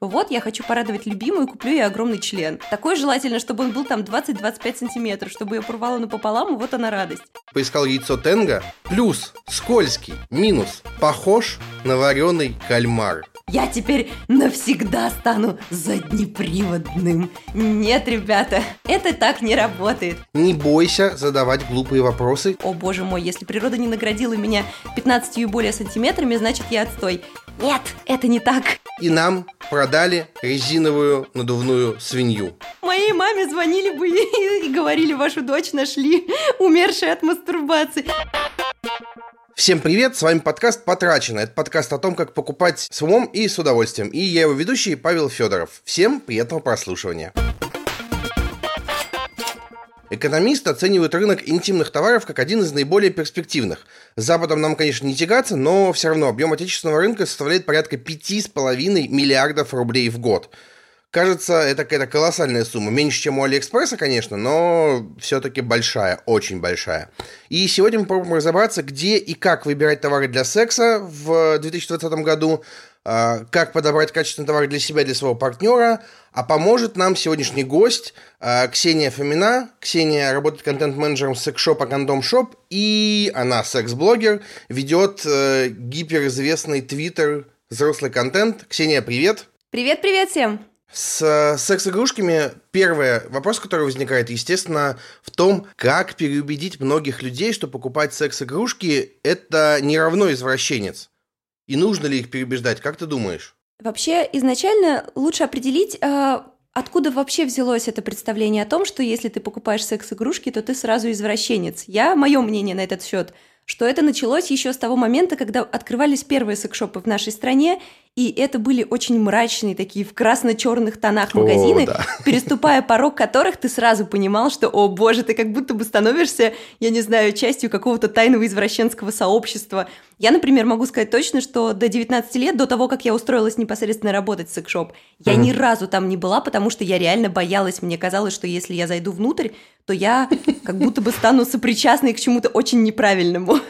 Вот, я хочу порадовать любимую, куплю ей огромный член. Такой желательно, чтобы он был там 20-25 сантиметров, чтобы ее порвало напополам, и вот она радость. Поискал яйцо тенга. Плюс, скользкий. Минус, похож на вареный кальмар. Я теперь навсегда стану заднеприводным. Нет, ребята, это так не работает. Не бойся задавать глупые вопросы. О боже мой, если природа не наградила меня 15 и более сантиметрами, значит я отстой. Нет, это не так. И нам продали резиновую надувную свинью. Моей маме звонили бы и говорили, вашу дочь нашли, умершей от мастурбации. Всем привет, с вами подкаст «Потрачено». Это подкаст о том, как покупать с умом и с удовольствием. И я его ведущий Павел Федоров. Всем приятного прослушивания. Экономисты оценивают рынок интимных товаров как один из наиболее перспективных. С Западом нам, конечно, не тягаться, но все равно объем отечественного рынка составляет порядка 5,5 миллиардов рублей в год. Кажется, это какая-то колоссальная сумма. Меньше, чем у Алиэкспресса, конечно, но все-таки большая, очень большая. И сегодня мы попробуем разобраться, где и как выбирать товары для секса в 2020 году, как подобрать качественный товар для себя, для своего партнера, а поможет нам сегодняшний гость а, Ксения Фомина. Ксения работает контент-менеджером секс-шопа Condom Shop, и она секс-блогер, ведет э, гиперизвестный твиттер «Взрослый контент». Ксения, привет! Привет-привет всем! С э, секс-игрушками первый вопрос, который возникает, естественно, в том, как переубедить многих людей, что покупать секс-игрушки – это не равно извращенец. И нужно ли их переубеждать? Как ты думаешь? Вообще, изначально лучше определить, а, откуда вообще взялось это представление о том, что если ты покупаешь секс-игрушки, то ты сразу извращенец. Я, мое мнение на этот счет, что это началось еще с того момента, когда открывались первые секс-шопы в нашей стране, и это были очень мрачные такие в красно-черных тонах магазины, о, да. переступая порог которых ты сразу понимал, что, о боже, ты как будто бы становишься, я не знаю, частью какого-то тайного извращенского сообщества. Я, например, могу сказать точно, что до 19 лет, до того, как я устроилась непосредственно работать в секс-шоп, я mm-hmm. ни разу там не была, потому что я реально боялась. Мне казалось, что если я зайду внутрь, то я как будто бы стану сопричастной к чему-то очень неправильному.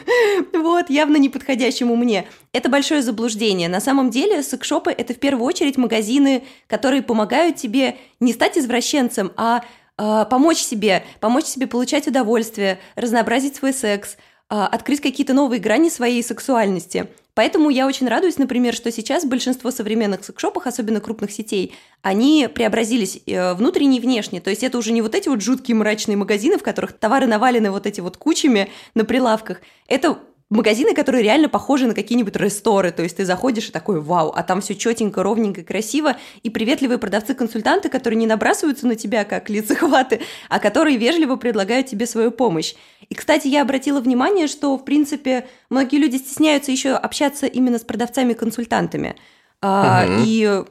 Вот, явно неподходящему мне. Это большое заблуждение. На самом деле секшопы – это в первую очередь магазины, которые помогают тебе не стать извращенцем, а э, помочь себе, помочь себе получать удовольствие, разнообразить свой секс, э, открыть какие-то новые грани своей сексуальности. Поэтому я очень радуюсь, например, что сейчас большинство современных секшопов, особенно крупных сетей, они преобразились э, внутренне и внешне. То есть это уже не вот эти вот жуткие мрачные магазины, в которых товары навалены вот эти вот кучами на прилавках. Это магазины, которые реально похожи на какие-нибудь ресторы. То есть ты заходишь и такой, вау, а там все четенько, ровненько, красиво. И приветливые продавцы-консультанты, которые не набрасываются на тебя, как лицехваты, а которые вежливо предлагают тебе свою помощь. И, кстати, я обратила внимание, что, в принципе, многие люди стесняются еще общаться именно с продавцами-консультантами. Uh-huh. И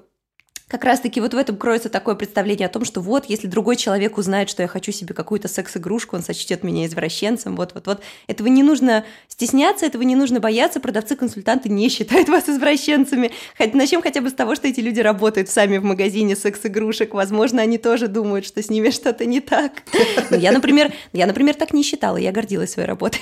как раз-таки вот в этом кроется такое представление о том, что вот, если другой человек узнает, что я хочу себе какую-то секс-игрушку, он сочтет меня извращенцем, вот-вот-вот. Этого не нужно стесняться, этого не нужно бояться, продавцы-консультанты не считают вас извращенцами. Начнем хотя бы с того, что эти люди работают сами в магазине секс-игрушек, возможно, они тоже думают, что с ними что-то не так. Но я, например, я, например, так не считала, я гордилась своей работой.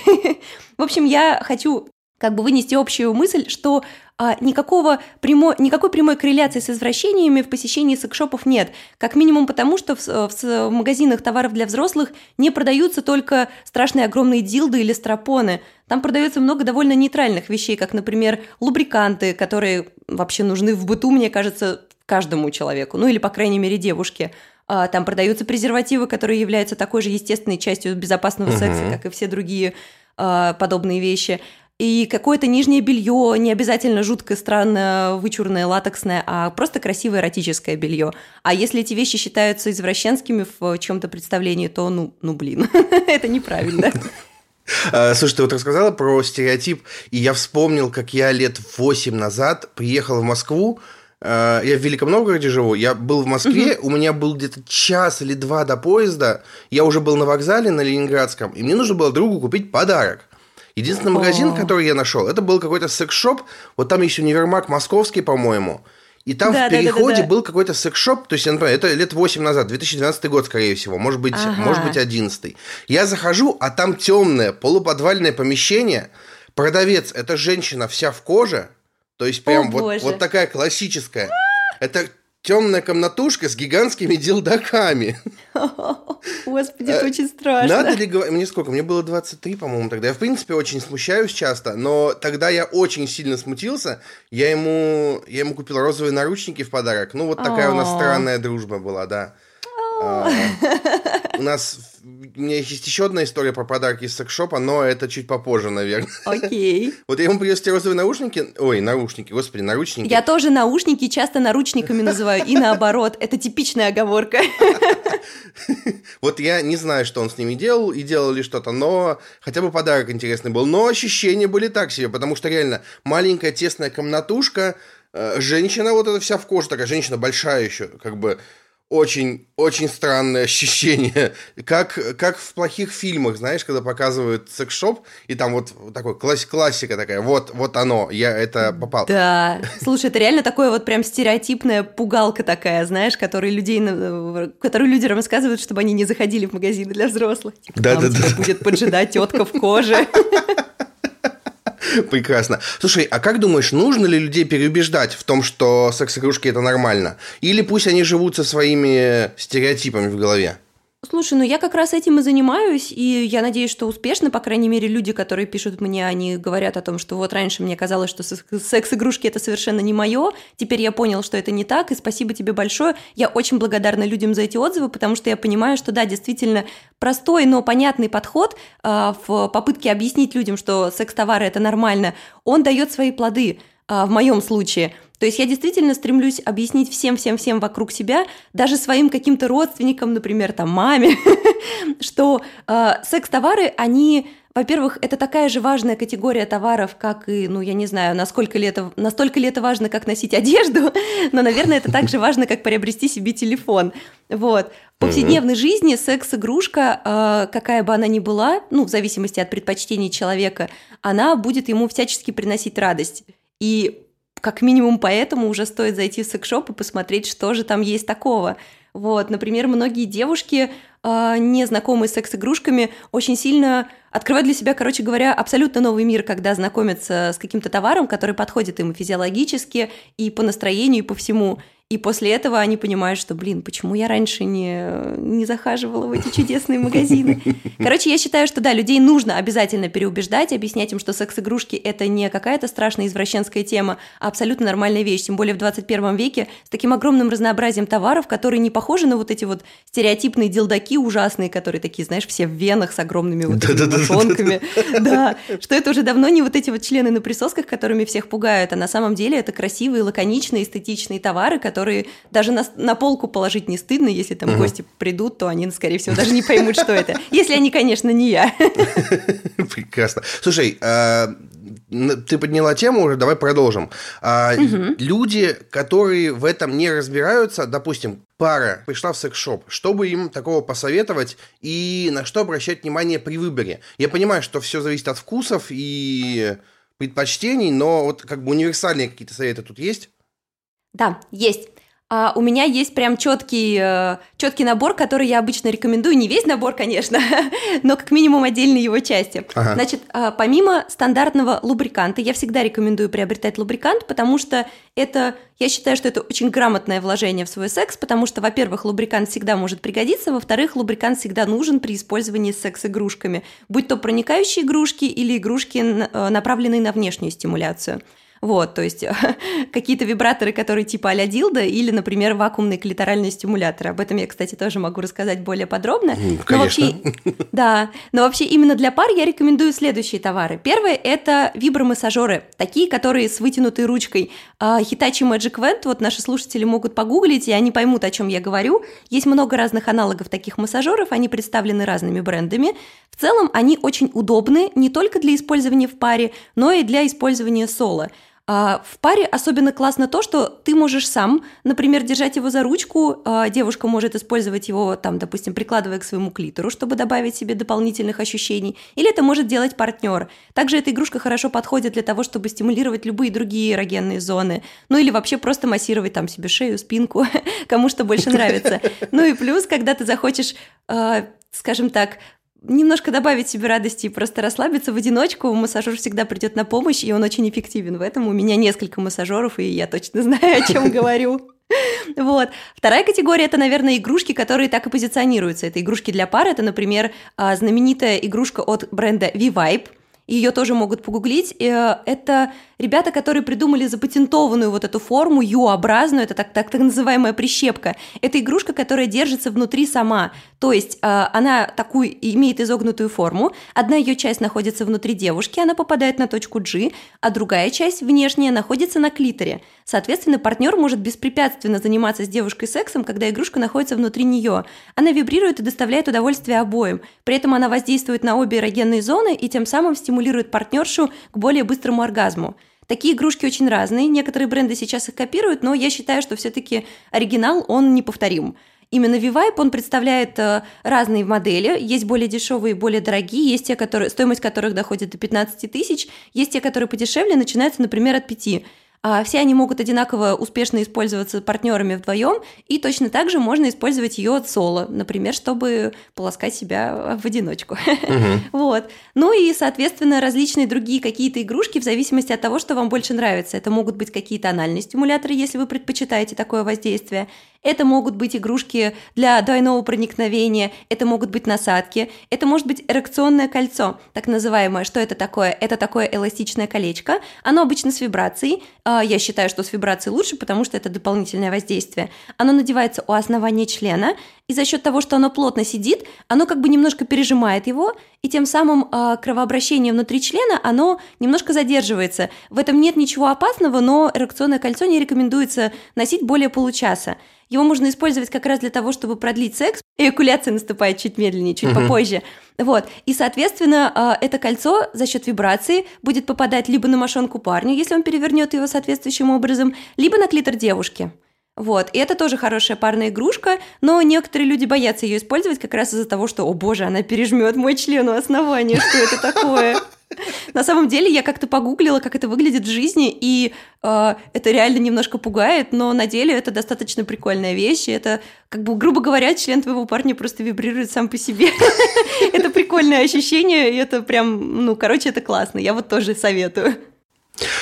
В общем, я хочу как бы вынести общую мысль, что а, никакого прямо, никакой прямой корреляции с извращениями в посещении секшопов нет. Как минимум потому, что в, в, в магазинах товаров для взрослых не продаются только страшные огромные дилды или стропоны. Там продается много довольно нейтральных вещей, как, например, лубриканты, которые вообще нужны в быту, мне кажется, каждому человеку, ну или, по крайней мере, девушке. А, там продаются презервативы, которые являются такой же естественной частью безопасного угу. секса, как и все другие а, подобные вещи и какое-то нижнее белье, не обязательно жуткое, странное, вычурное, латексное, а просто красивое эротическое белье. А если эти вещи считаются извращенскими в чем-то представлении, то ну, ну блин, это неправильно. А, слушай, ты вот рассказала про стереотип, и я вспомнил, как я лет 8 назад приехал в Москву, а, я в Великом Новгороде живу, я был в Москве, у меня был где-то час или два до поезда, я уже был на вокзале на Ленинградском, и мне нужно было другу купить подарок. Единственный магазин, который я нашел, это был какой-то секс-шоп. Вот там еще универмаг московский, по-моему. И там да, в переходе да, да, да, был какой-то секс-шоп, то есть, я напоминаю, это лет 8 назад, 2012 год, скорее всего, может быть, ага. может быть, 11 Я захожу, а там темное полуподвальное помещение, продавец – это женщина вся в коже, то есть прям О, вот, вот такая классическая. Это темная комнатушка с гигантскими дилдаками. Господи, это очень страшно. Надо ли говорить... Мне сколько? Мне было 23, по-моему, тогда. Я, в принципе, очень смущаюсь часто, но тогда я очень сильно смутился. Я ему, я ему купил розовые наручники в подарок. Ну, вот такая у нас странная дружба была, да. А, у нас у меня есть еще одна история про подарки из секшопа, но это чуть попозже, наверное. Окей. Вот я ему принес те розовые наушники. Ой, наушники, господи, наручники. Я тоже наушники часто наручниками называю, и наоборот. Это типичная оговорка. Вот я не знаю, что он с ними делал, и делал ли что-то, но хотя бы подарок интересный был. Но ощущения были так себе, потому что реально маленькая тесная комнатушка, э, женщина вот эта вся в коже, такая женщина большая еще, как бы очень, очень странное ощущение. Как, как в плохих фильмах, знаешь, когда показывают секс-шоп, и там вот такой класс, классика такая, вот, вот оно, я это попал. Да, слушай, это реально такое вот прям стереотипная пугалка такая, знаешь, которую людей, которую люди рассказывают, чтобы они не заходили в магазины для взрослых. Типа, да, да, да. будет поджидать тетка в коже. Прекрасно. Слушай, а как думаешь, нужно ли людей переубеждать в том, что секс-игрушки это нормально? Или пусть они живут со своими стереотипами в голове? Слушай, ну я как раз этим и занимаюсь, и я надеюсь, что успешно, по крайней мере, люди, которые пишут мне, они говорят о том, что вот раньше мне казалось, что секс-игрушки это совершенно не мое, теперь я понял, что это не так, и спасибо тебе большое. Я очень благодарна людям за эти отзывы, потому что я понимаю, что да, действительно простой, но понятный подход э, в попытке объяснить людям, что секс-товары это нормально, он дает свои плоды э, в моем случае – то есть я действительно стремлюсь объяснить всем-всем-всем вокруг себя, даже своим каким-то родственникам, например, там маме, что э, секс-товары, они во-первых, это такая же важная категория товаров, как и, ну, я не знаю, насколько ли это, настолько ли это важно, как носить одежду, но, наверное, это так же важно, как приобрести себе телефон. Вот. В повседневной жизни секс-игрушка, э, какая бы она ни была, ну, в зависимости от предпочтений человека, она будет ему всячески приносить радость. И как минимум поэтому уже стоит зайти в секшоп и посмотреть, что же там есть такого. Вот, например, многие девушки, э, не знакомые с секс-игрушками, очень сильно открывают для себя, короче говоря, абсолютно новый мир, когда знакомятся с каким-то товаром, который подходит им физиологически, и по настроению, и по всему. И после этого они понимают, что, блин, почему я раньше не, не захаживала в эти чудесные магазины. Короче, я считаю, что да, людей нужно обязательно переубеждать, объяснять им, что секс-игрушки – это не какая-то страшная извращенская тема, а абсолютно нормальная вещь. Тем более в 21 веке с таким огромным разнообразием товаров, которые не похожи на вот эти вот стереотипные дилдаки ужасные, которые такие, знаешь, все в венах с огромными вот этими Да, что это уже давно не вот эти вот члены на присосках, которыми всех пугают, а на самом деле это красивые, лаконичные, эстетичные товары, которые даже на, на полку положить не стыдно, если там угу. гости придут, то они, скорее всего, даже не поймут, что это. Если они, конечно, не я. Прекрасно. Слушай, а, ты подняла тему уже, давай продолжим. Угу. Люди, которые в этом не разбираются, допустим, пара пришла в секс-шоп, чтобы им такого посоветовать и на что обращать внимание при выборе? Я понимаю, что все зависит от вкусов и предпочтений, но вот как бы универсальные какие-то советы тут есть? Да, есть. А у меня есть прям четкий, э, четкий набор, который я обычно рекомендую. Не весь набор, конечно, но как минимум отдельные его части. Ага. Значит, а, помимо стандартного лубриканта, я всегда рекомендую приобретать лубрикант, потому что это, я считаю, что это очень грамотное вложение в свой секс, потому что, во-первых, лубрикант всегда может пригодиться, во-вторых, лубрикант всегда нужен при использовании секс-игрушками, будь то проникающие игрушки или игрушки, э, направленные на внешнюю стимуляцию. Вот, то есть какие-то вибраторы, которые типа а-ля дилда, или, например, вакуумные клиторальные стимуляторы. Об этом я, кстати, тоже могу рассказать более подробно. Конечно. Но вообще, да, но вообще именно для пар я рекомендую следующие товары. Первое – это вибромассажеры, такие, которые с вытянутой ручкой. А, Hitachi Magic Vent, вот наши слушатели могут погуглить, и они поймут, о чем я говорю. Есть много разных аналогов таких массажеров, они представлены разными брендами. В целом они очень удобны не только для использования в паре, но и для использования соло. А в паре особенно классно то, что ты можешь сам, например, держать его за ручку, а девушка может использовать его, там, допустим, прикладывая к своему клитору, чтобы добавить себе дополнительных ощущений, или это может делать партнер. Также эта игрушка хорошо подходит для того, чтобы стимулировать любые другие эрогенные зоны, ну или вообще просто массировать там себе шею, спинку, кому что больше нравится. Ну и плюс, когда ты захочешь а, скажем так, немножко добавить себе радости и просто расслабиться в одиночку, массажер всегда придет на помощь, и он очень эффективен в этом. У меня несколько массажеров, и я точно знаю, о чем говорю. Вот. Вторая категория – это, наверное, игрушки, которые так и позиционируются. Это игрушки для пар. Это, например, а, знаменитая игрушка от бренда V-Vibe. Ее тоже могут погуглить. Э, это ребята, которые придумали запатентованную вот эту форму U-образную, это так, так, так называемая прищепка. Это игрушка, которая держится внутри сама. То есть э, она такую имеет изогнутую форму. Одна ее часть находится внутри девушки, она попадает на точку G, а другая часть, внешняя, находится на клиторе. Соответственно, партнер может беспрепятственно заниматься с девушкой сексом, когда игрушка находится внутри нее. Она вибрирует и доставляет удовольствие обоим. При этом она воздействует на обе эрогенные зоны и тем самым стимулирует партнершу к более быстрому оргазму. Такие игрушки очень разные, некоторые бренды сейчас их копируют, но я считаю, что все-таки оригинал, он неповторим. Именно V-Vibe, он представляет э, разные модели. Есть более дешевые, более дорогие, есть те, которые, стоимость которых доходит до 15 тысяч, есть те, которые подешевле, начинаются, например, от 5. А все они могут одинаково успешно использоваться партнерами вдвоем, и точно так же можно использовать ее от соло, например, чтобы полоскать себя в одиночку. Угу. Вот. Ну и, соответственно, различные другие какие-то игрушки в зависимости от того, что вам больше нравится. Это могут быть какие-то анальные стимуляторы, если вы предпочитаете такое воздействие. Это могут быть игрушки для двойного проникновения, это могут быть насадки, это может быть эрекционное кольцо, так называемое. Что это такое? Это такое эластичное колечко. Оно обычно с вибрацией. А, я считаю, что с вибрацией лучше, потому что это дополнительное воздействие. Оно надевается у основания члена, и за счет того, что оно плотно сидит, оно как бы немножко пережимает его, и тем самым э, кровообращение внутри члена, оно немножко задерживается. В этом нет ничего опасного, но эрекционное кольцо не рекомендуется носить более получаса. Его можно использовать как раз для того, чтобы продлить секс. Эякуляция наступает чуть медленнее, чуть угу. попозже. Вот. И, соответственно, а, это кольцо за счет вибрации будет попадать либо на мошонку парню, если он перевернет его соответствующим образом, либо на клитор девушки. Вот, и это тоже хорошая парная игрушка, но некоторые люди боятся ее использовать как раз из-за того, что, о боже, она пережмет мой член у основания, что это такое? На самом деле я как-то погуглила, как это выглядит в жизни, и э, это реально немножко пугает, но на деле это достаточно прикольная вещь. И это, как бы, грубо говоря, член твоего парня просто вибрирует сам по себе. Это прикольное ощущение, и это прям, ну, короче, это классно. Я вот тоже советую.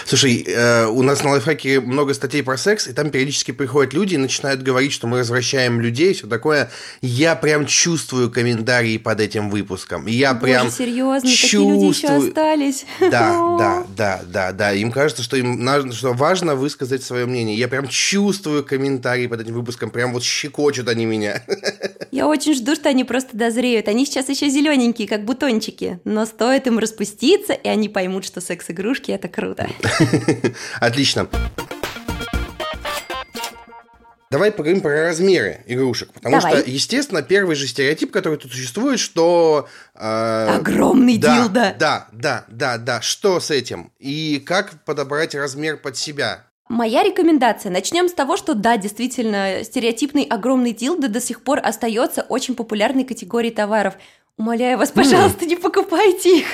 Слушай, э, у нас на лайфхаке много статей про секс, и там периодически приходят люди и начинают говорить, что мы развращаем людей, и все такое. Я прям чувствую комментарии под этим выпуском. Я Боже, прям серьезно, чувствую... такие люди еще остались. Да, да, да, да, да. Им кажется, что им что важно высказать свое мнение. Я прям чувствую комментарии под этим выпуском, прям вот щекочут они меня. Я очень жду, что они просто дозреют. Они сейчас еще зелененькие, как бутончики, но стоит им распуститься, и они поймут, что секс-игрушки это круто да. Отлично. Давай поговорим про размеры игрушек. Потому Давай. что, естественно, первый же стереотип, который тут существует, что... Э, Огромный да, дилдо. Да, да, да, да. Что с этим? И как подобрать размер под себя? Моя рекомендация. Начнем с того, что да, действительно, стереотипный огромный дилдо до сих пор остается очень популярной категорией товаров. Умоляю вас, пожалуйста, не покупайте их.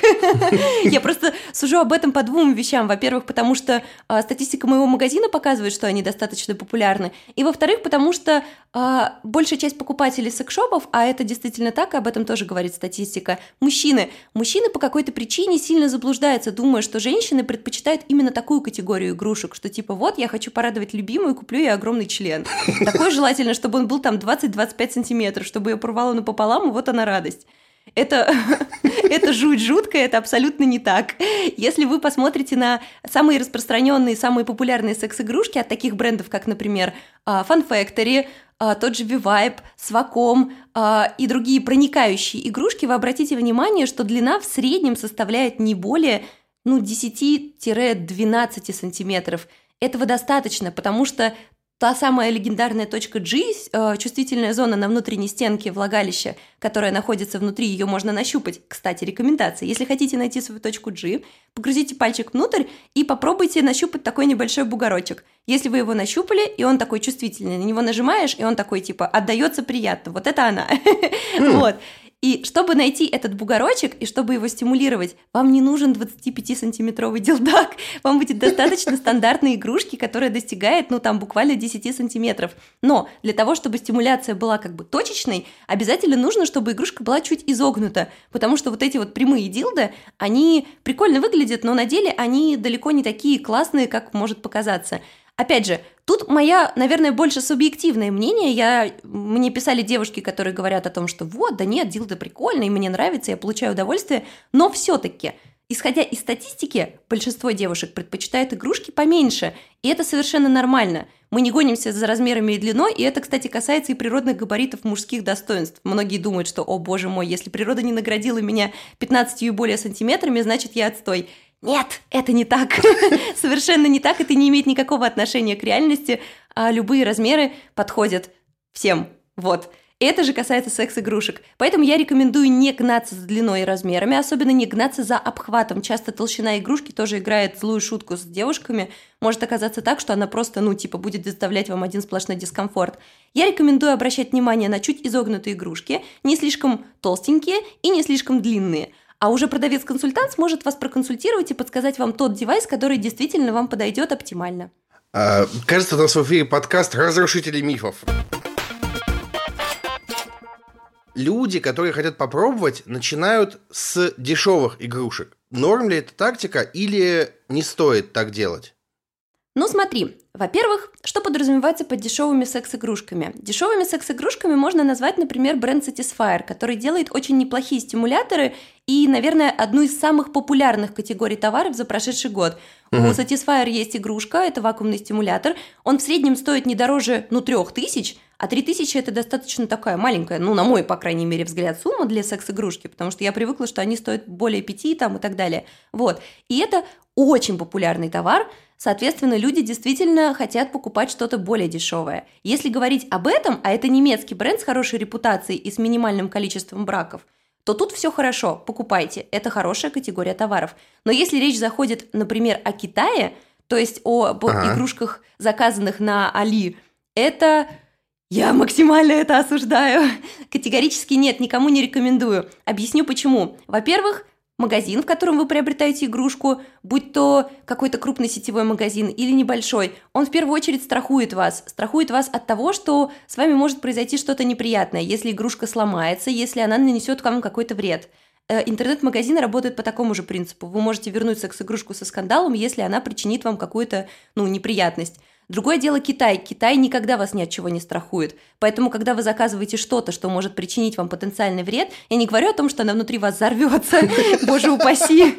Я просто сужу об этом по двум вещам. Во-первых, потому что а, статистика моего магазина показывает, что они достаточно популярны. И во-вторых, потому что а, большая часть покупателей секшопов, а это действительно так, и об этом тоже говорит статистика, мужчины. Мужчины по какой-то причине сильно заблуждаются, думая, что женщины предпочитают именно такую категорию игрушек, что типа вот, я хочу порадовать любимую, куплю ей огромный член. Такое желательно, чтобы он был там 20-25 сантиметров, чтобы ее порвало напополам, и вот она радость. Это, это жуть жуткая, это абсолютно не так. Если вы посмотрите на самые распространенные, самые популярные секс-игрушки от таких брендов, как, например, а, Fun Factory, а, тот же V-Vibe, Swacom а, и другие проникающие игрушки, вы обратите внимание, что длина в среднем составляет не более ну, 10-12 сантиметров. Этого достаточно, потому что та самая легендарная точка G, э, чувствительная зона на внутренней стенке влагалища, которая находится внутри, ее можно нащупать. Кстати, рекомендация. Если хотите найти свою точку G, погрузите пальчик внутрь и попробуйте нащупать такой небольшой бугорочек. Если вы его нащупали, и он такой чувствительный, на него нажимаешь, и он такой типа отдается приятно. Вот это она. Вот. И чтобы найти этот бугорочек и чтобы его стимулировать, вам не нужен 25-сантиметровый дилдак, вам будет достаточно стандартной игрушки, которая достигает, ну, там, буквально 10 сантиметров. Но для того, чтобы стимуляция была как бы точечной, обязательно нужно, чтобы игрушка была чуть изогнута, потому что вот эти вот прямые дилды, они прикольно выглядят, но на деле они далеко не такие классные, как может показаться. Опять же, тут моя, наверное, больше субъективное мнение. Я, мне писали девушки, которые говорят о том, что вот, да нет, дилда прикольный, мне нравится, я получаю удовольствие, но все-таки – Исходя из статистики, большинство девушек предпочитают игрушки поменьше, и это совершенно нормально. Мы не гонимся за размерами и длиной, и это, кстати, касается и природных габаритов мужских достоинств. Многие думают, что, о боже мой, если природа не наградила меня 15 и более сантиметрами, значит я отстой. Нет, это не так. Совершенно не так, это не имеет никакого отношения к реальности, а любые размеры подходят всем. Вот. Это же касается секс-игрушек. Поэтому я рекомендую не гнаться за длиной и размерами, особенно не гнаться за обхватом. Часто толщина игрушки тоже играет злую шутку с девушками. Может оказаться так, что она просто, ну, типа, будет доставлять вам один сплошной дискомфорт. Я рекомендую обращать внимание на чуть изогнутые игрушки, не слишком толстенькие и не слишком длинные. А уже продавец-консультант сможет вас проконсультировать и подсказать вам тот девайс, который действительно вам подойдет оптимально. А, кажется, у нас в эфире подкаст «Разрушители мифов» люди, которые хотят попробовать, начинают с дешевых игрушек. Норм ли эта тактика или не стоит так делать? Ну смотри, во-первых, что подразумевается под дешевыми секс-игрушками? Дешевыми секс-игрушками можно назвать, например, бренд Satisfyer, который делает очень неплохие стимуляторы и, наверное, одну из самых популярных категорий товаров за прошедший год. Угу. У Satisfyer есть игрушка, это вакуумный стимулятор. Он в среднем стоит не дороже, ну, трех тысяч, а 3000 это достаточно такая маленькая, ну, на мой, по крайней мере, взгляд, сумма для секс-игрушки, потому что я привыкла, что они стоят более 5 там и так далее. Вот. И это очень популярный товар, соответственно, люди действительно хотят покупать что-то более дешевое. Если говорить об этом, а это немецкий бренд с хорошей репутацией и с минимальным количеством браков, то тут все хорошо, покупайте, это хорошая категория товаров. Но если речь заходит, например, о Китае, то есть о ага. игрушках, заказанных на Али, это я максимально это осуждаю. Категорически нет, никому не рекомендую. Объясню почему. Во-первых, магазин, в котором вы приобретаете игрушку, будь то какой-то крупный сетевой магазин или небольшой, он в первую очередь страхует вас. Страхует вас от того, что с вами может произойти что-то неприятное, если игрушка сломается, если она нанесет вам какой-то вред. Э, интернет-магазины работают по такому же принципу. Вы можете вернуть секс-игрушку со скандалом, если она причинит вам какую-то ну, неприятность. Другое дело Китай. Китай никогда вас ни от чего не страхует. Поэтому, когда вы заказываете что-то, что может причинить вам потенциальный вред, я не говорю о том, что она внутри вас взорвется, боже упаси.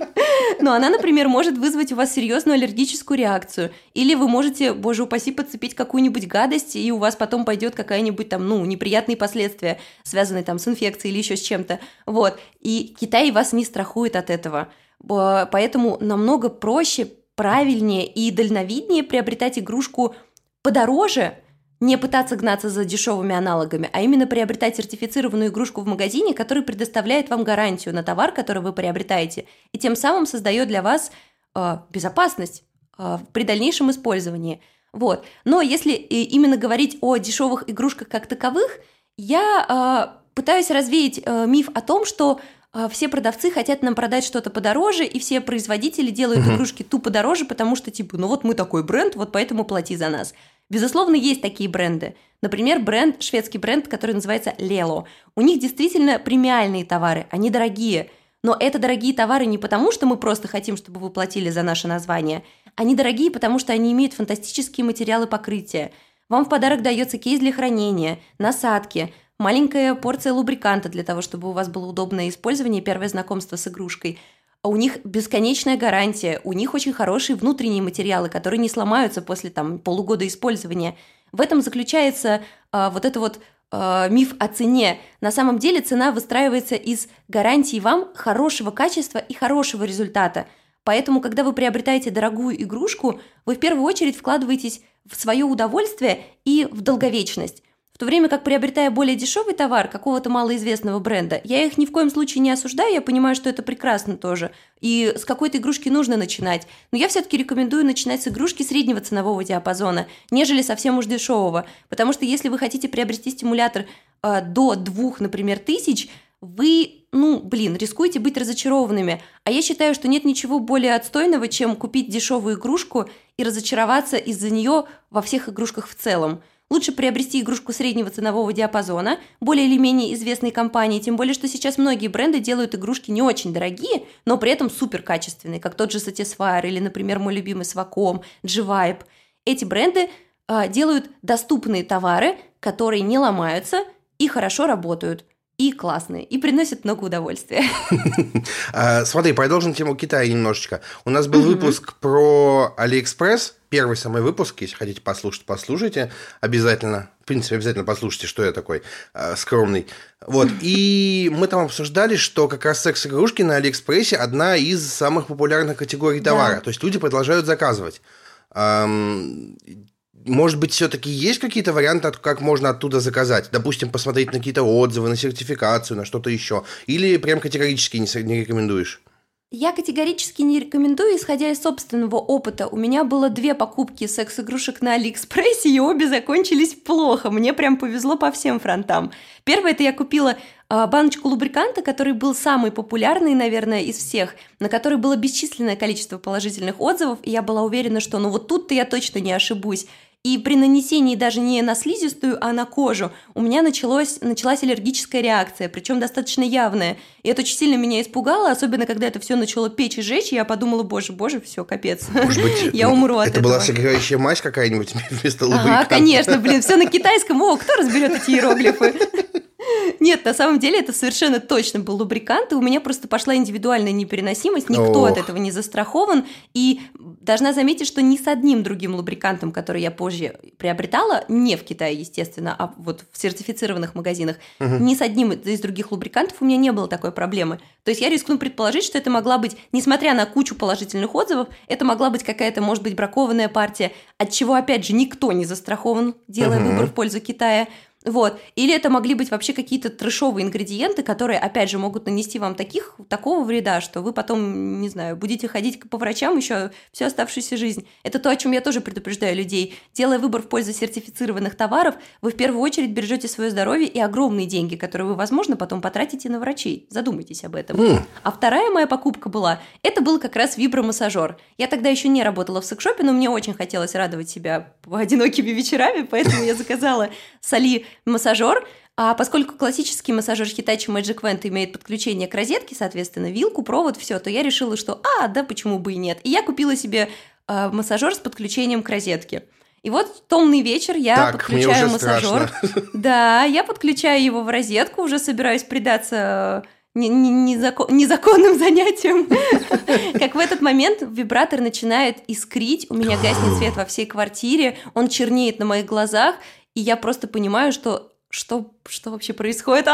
Но она, например, может вызвать у вас серьезную аллергическую реакцию. Или вы можете, боже упаси, подцепить какую-нибудь гадость, и у вас потом пойдет какая-нибудь там, ну, неприятные последствия, связанные там с инфекцией или еще с чем-то. Вот. И Китай вас не страхует от этого. Поэтому намного проще правильнее и дальновиднее приобретать игрушку подороже, не пытаться гнаться за дешевыми аналогами, а именно приобретать сертифицированную игрушку в магазине, который предоставляет вам гарантию на товар, который вы приобретаете, и тем самым создает для вас э, безопасность э, при дальнейшем использовании. Вот. Но если именно говорить о дешевых игрушках как таковых, я э, пытаюсь развеять э, миф о том, что все продавцы хотят нам продать что-то подороже, и все производители делают угу. игрушки тупо дороже, потому что, типа, ну вот мы такой бренд, вот поэтому плати за нас. Безусловно, есть такие бренды. Например, бренд, шведский бренд, который называется Lelo. У них действительно премиальные товары, они дорогие. Но это дорогие товары не потому, что мы просто хотим, чтобы вы платили за наше название. Они дорогие, потому что они имеют фантастические материалы покрытия. Вам в подарок дается кейс для хранения, насадки, маленькая порция лубриканта для того, чтобы у вас было удобное использование и первое знакомство с игрушкой. А у них бесконечная гарантия, у них очень хорошие внутренние материалы, которые не сломаются после там, полугода использования. В этом заключается а, вот это вот а, миф о цене. На самом деле цена выстраивается из гарантии вам хорошего качества и хорошего результата. Поэтому, когда вы приобретаете дорогую игрушку, вы в первую очередь вкладываетесь в свое удовольствие и в долговечность то время как приобретая более дешевый товар какого-то малоизвестного бренда, я их ни в коем случае не осуждаю, я понимаю, что это прекрасно тоже. И с какой-то игрушки нужно начинать. Но я все-таки рекомендую начинать с игрушки среднего ценового диапазона, нежели совсем уж дешевого. Потому что если вы хотите приобрести стимулятор э, до двух, например, тысяч, вы, ну, блин, рискуете быть разочарованными. А я считаю, что нет ничего более отстойного, чем купить дешевую игрушку и разочароваться из-за нее во всех игрушках в целом. Лучше приобрести игрушку среднего ценового диапазона, более или менее известной компании, тем более, что сейчас многие бренды делают игрушки не очень дорогие, но при этом супер качественные, как тот же Satisfyer или, например, мой любимый Swacom, G-Vibe. Эти бренды э, делают доступные товары, которые не ломаются и хорошо работают и классные, и приносят много удовольствия. А, смотри, продолжим тему Китая немножечко. У нас был выпуск про Алиэкспресс, первый самый выпуск, если хотите послушать, послушайте обязательно. В принципе, обязательно послушайте, что я такой э, скромный. Вот, и мы там обсуждали, что как раз секс-игрушки на Алиэкспрессе одна из самых популярных категорий товара. Да. То есть люди продолжают заказывать. Эм, может быть, все-таки есть какие-то варианты, как можно оттуда заказать? Допустим, посмотреть на какие-то отзывы, на сертификацию, на что-то еще. Или прям категорически не, рекомендуешь? Я категорически не рекомендую, исходя из собственного опыта. У меня было две покупки секс-игрушек на Алиэкспрессе, и обе закончились плохо. Мне прям повезло по всем фронтам. Первое, это я купила э, баночку лубриканта, который был самый популярный, наверное, из всех, на который было бесчисленное количество положительных отзывов, и я была уверена, что ну вот тут-то я точно не ошибусь. И при нанесении даже не на слизистую, а на кожу у меня началось, началась аллергическая реакция, причем достаточно явная. И это очень сильно меня испугало, особенно когда это все начало печь и жечь, и я подумала, боже, боже, все, капец. Может быть, я умру от это этого. была согревающая мазь какая-нибудь вместо лубриканта? Ага, конечно, блин, все на китайском. О, кто разберет эти иероглифы? Нет, на самом деле это совершенно точно был лубрикант, и у меня просто пошла индивидуальная непереносимость, никто Ох. от этого не застрахован, и должна заметить, что ни с одним другим лубрикантом, который я позже приобретала, не в Китае, естественно, а вот в сертифицированных магазинах, угу. ни с одним из других лубрикантов у меня не было такой проблемы. То есть я рискну предположить, что это могла быть, несмотря на кучу положительных отзывов, это могла быть какая-то, может быть, бракованная партия, от чего, опять же, никто не застрахован, делая угу. выбор в пользу Китая. Вот. Или это могли быть вообще какие-то трешовые ингредиенты, которые, опять же, могут нанести вам таких, такого вреда, что вы потом, не знаю, будете ходить по врачам еще всю оставшуюся жизнь. Это то, о чем я тоже предупреждаю людей. Делая выбор в пользу сертифицированных товаров, вы в первую очередь бережете свое здоровье и огромные деньги, которые вы, возможно, потом потратите на врачей. Задумайтесь об этом. Mm. А вторая моя покупка была, это был как раз вибромассажер. Я тогда еще не работала в секшопе, но мне очень хотелось радовать себя одинокими вечерами, поэтому я заказала соли массажер, а поскольку классический массажер Hitachi Magic Vent имеет подключение к розетке, соответственно, вилку, провод, все, то я решила, что а, да, почему бы и нет. И я купила себе э, массажер с подключением к розетке. И вот томный вечер я так, подключаю массажер. Да, я подключаю его в розетку, уже собираюсь предаться незаконным занятием. Как в этот момент вибратор начинает искрить, у меня гаснет свет во всей квартире, он чернеет на моих глазах, и я просто понимаю, что что, что вообще происходит?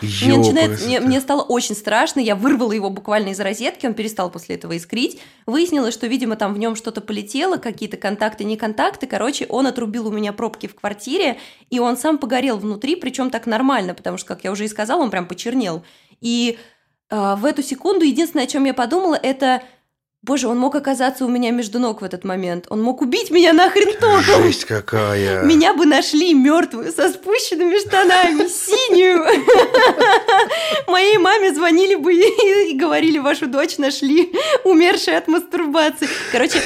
Мне, начинает, мне, мне стало очень страшно, я вырвала его буквально из розетки, он перестал после этого искрить. Выяснилось, что, видимо, там в нем что-то полетело, какие-то контакты, не контакты. Короче, он отрубил у меня пробки в квартире, и он сам погорел внутри, причем так нормально, потому что, как я уже и сказала, он прям почернел. И э, в эту секунду единственное, о чем я подумала, это Боже, он мог оказаться у меня между ног в этот момент. Он мог убить меня нахрен током. Жесть какая. Меня бы нашли мертвую, со спущенными штанами, синюю. Моей маме звонили бы и говорили, вашу дочь нашли, умершая от мастурбации. Короче,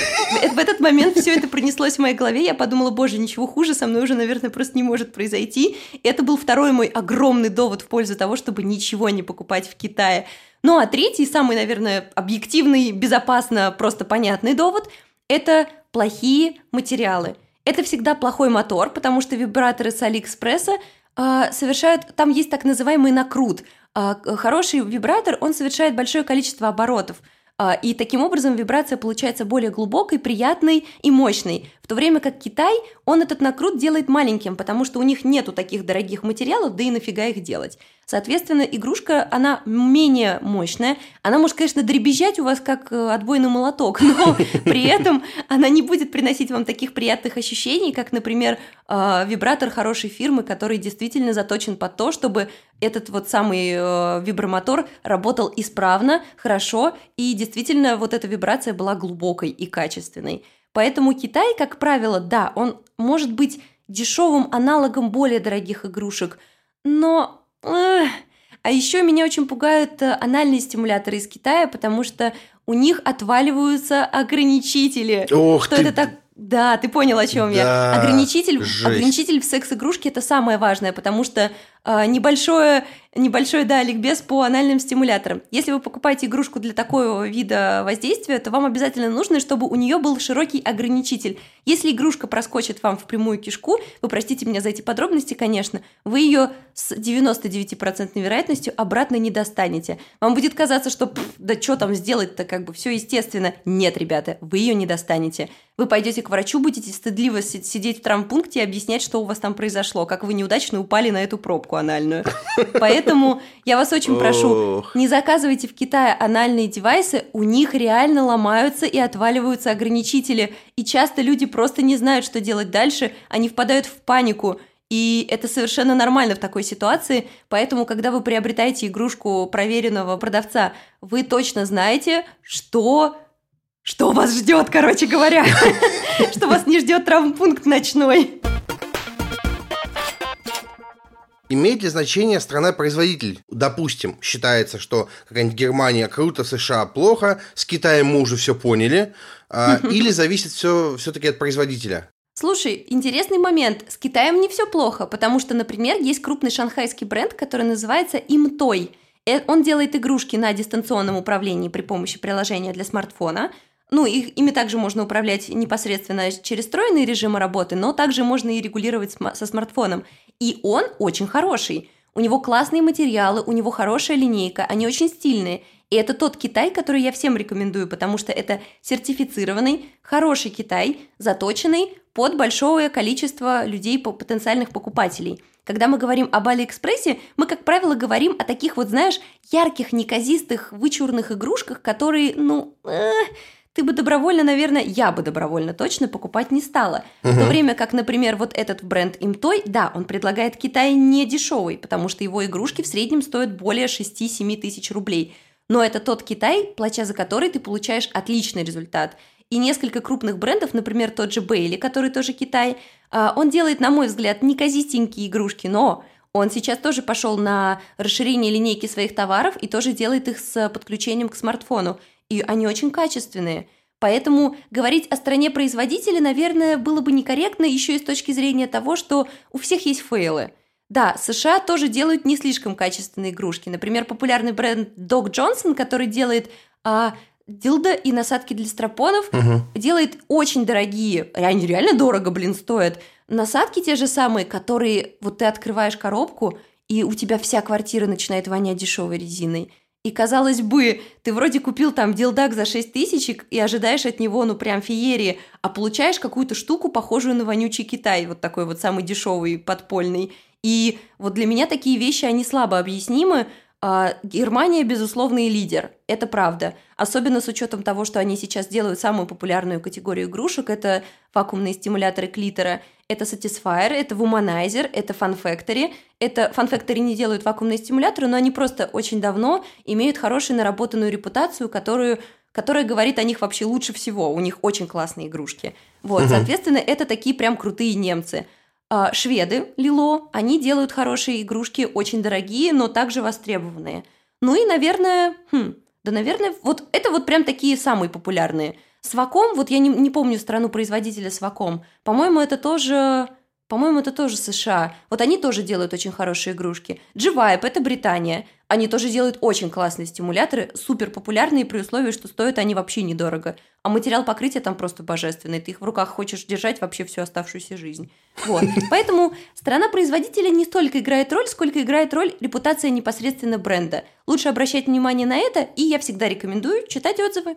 в этот момент все это пронеслось в моей голове. Я подумала, боже, ничего хуже со мной уже, наверное, просто не может произойти. Это был второй мой огромный довод в пользу того, чтобы ничего не покупать в Китае. Ну а третий, самый, наверное, объективный, безопасно, просто понятный довод – это плохие материалы. Это всегда плохой мотор, потому что вибраторы с Алиэкспресса э, совершают, там есть так называемый накрут. Э, хороший вибратор, он совершает большое количество оборотов – и таким образом вибрация получается более глубокой, приятной и мощной. В то время как Китай, он этот накрут делает маленьким, потому что у них нету таких дорогих материалов, да и нафига их делать. Соответственно, игрушка, она менее мощная. Она может, конечно, дребезжать у вас как э, отбойный молоток, но при этом она не будет приносить вам таких приятных ощущений, как, например, э, вибратор хорошей фирмы, который действительно заточен под то, чтобы этот вот самый э, вибромотор работал исправно, хорошо, и действительно вот эта вибрация была глубокой и качественной. Поэтому Китай, как правило, да, он может быть дешевым аналогом более дорогих игрушек, но а еще меня очень пугают э, анальные стимуляторы из Китая, потому что у них отваливаются ограничители. Ох что ты... это так да, ты понял, о чем да, я. Ограничитель, жесть. ограничитель в секс-игрушке это самое важное, потому что небольшое, небольшой, да, ликбез по анальным стимуляторам. Если вы покупаете игрушку для такого вида воздействия, то вам обязательно нужно, чтобы у нее был широкий ограничитель. Если игрушка проскочит вам в прямую кишку, вы простите меня за эти подробности, конечно, вы ее с 99% вероятностью обратно не достанете. Вам будет казаться, что да что там сделать-то, как бы все естественно. Нет, ребята, вы ее не достанете. Вы пойдете к врачу, будете стыдливо сидеть в травмпункте и объяснять, что у вас там произошло, как вы неудачно упали на эту пробку анальную. Поэтому я вас очень прошу, не заказывайте в Китае анальные девайсы, у них реально ломаются и отваливаются ограничители, и часто люди просто не знают, что делать дальше, они впадают в панику. И это совершенно нормально в такой ситуации, поэтому, когда вы приобретаете игрушку проверенного продавца, вы точно знаете, что что вас ждет, короче говоря, что вас не ждет травмпункт ночной. Имеет ли значение страна-производитель? Допустим, считается, что какая-нибудь Германия круто, США плохо, с Китаем мы уже все поняли, а, или зависит все все-таки от производителя? Слушай, интересный момент. С Китаем не все плохо, потому что, например, есть крупный шанхайский бренд, который называется Имтой. Э, он делает игрушки на дистанционном управлении при помощи приложения для смартфона – ну, их, ими также можно управлять непосредственно через встроенные режимы работы, но также можно и регулировать со смартфоном. И он очень хороший. У него классные материалы, у него хорошая линейка, они очень стильные. И это тот Китай, который я всем рекомендую, потому что это сертифицированный, хороший Китай, заточенный под большое количество людей, потенциальных покупателей. Когда мы говорим об Алиэкспрессе, мы, как правило, говорим о таких вот, знаешь, ярких, неказистых, вычурных игрушках, которые, ну, э, ты бы добровольно, наверное, я бы добровольно точно покупать не стала. Угу. В то время как, например, вот этот бренд Имтой, да, он предлагает Китай не дешевый, потому что его игрушки в среднем стоят более 6-7 тысяч рублей. Но это тот Китай, плача за который ты получаешь отличный результат. И несколько крупных брендов, например, тот же Бейли, который тоже Китай, а, он делает, на мой взгляд, неказистенькие игрушки, но он сейчас тоже пошел на расширение линейки своих товаров и тоже делает их с подключением к смартфону и они очень качественные. Поэтому говорить о стране производителя, наверное, было бы некорректно еще и с точки зрения того, что у всех есть фейлы. Да, США тоже делают не слишком качественные игрушки. Например, популярный бренд Dog Johnson, который делает а, дилда и насадки для стропонов, угу. делает очень дорогие, они реально дорого, блин, стоят. Насадки те же самые, которые вот ты открываешь коробку, и у тебя вся квартира начинает вонять дешевой резиной. И, казалось бы, ты вроде купил там дилдак за 6 тысяч и ожидаешь от него, ну, прям феерии, а получаешь какую-то штуку, похожую на вонючий Китай, вот такой вот самый дешевый, подпольный. И вот для меня такие вещи, они слабо объяснимы, а, Германия, безусловный лидер, это правда. Особенно с учетом того, что они сейчас делают самую популярную категорию игрушек. Это вакуумные стимуляторы клитора, это Satisfyer, это Womanizer, это Fun Factory. Это Fun Factory не делают вакуумные стимуляторы, но они просто очень давно имеют хорошую наработанную репутацию, которую которая говорит о них вообще лучше всего. У них очень классные игрушки. Вот, угу. соответственно, это такие прям крутые немцы. А, шведы, Лило, они делают хорошие игрушки, очень дорогие, но также востребованные. Ну и, наверное, хм, да, наверное, вот это вот прям такие самые популярные. Сваком, вот я не, не помню страну производителя Сваком, по-моему, это тоже по-моему, это тоже США. Вот они тоже делают очень хорошие игрушки. G-Vibe – это Британия. Они тоже делают очень классные стимуляторы, супер популярные при условии, что стоят они вообще недорого. А материал покрытия там просто божественный. Ты их в руках хочешь держать вообще всю оставшуюся жизнь. Вот. Поэтому страна производителя не столько играет роль, сколько играет роль репутация непосредственно бренда. Лучше обращать внимание на это, и я всегда рекомендую читать отзывы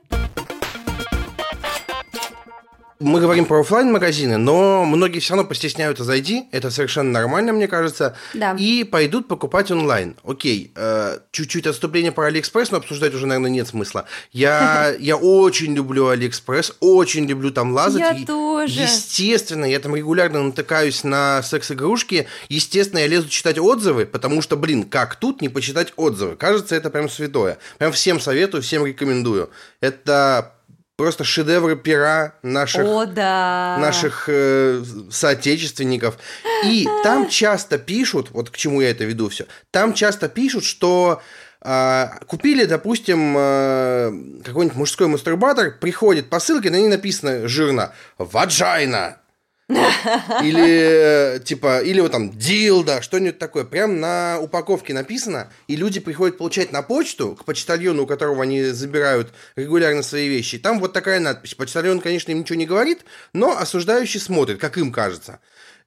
мы говорим про офлайн магазины но многие все равно постесняются зайти, это совершенно нормально, мне кажется, да. и пойдут покупать онлайн. Окей, э, чуть-чуть отступление про Алиэкспресс, но обсуждать уже, наверное, нет смысла. Я, я очень люблю Алиэкспресс, очень люблю там лазать. Я и, тоже. Естественно, я там регулярно натыкаюсь на секс-игрушки, естественно, я лезу читать отзывы, потому что, блин, как тут не почитать отзывы? Кажется, это прям святое. Прям всем советую, всем рекомендую. Это просто шедевры пера наших, О, да. наших э, соотечественников. И там часто пишут, вот к чему я это веду все, там часто пишут, что э, купили, допустим, э, какой-нибудь мужской мастурбатор, приходит посылка, на ней написано жирно «Ваджайна». Или, типа, или вот там дилда, что-нибудь такое. Прям на упаковке написано, и люди приходят получать на почту, к почтальону, у которого они забирают регулярно свои вещи. там вот такая надпись. Почтальон, конечно, им ничего не говорит, но осуждающий смотрит, как им кажется.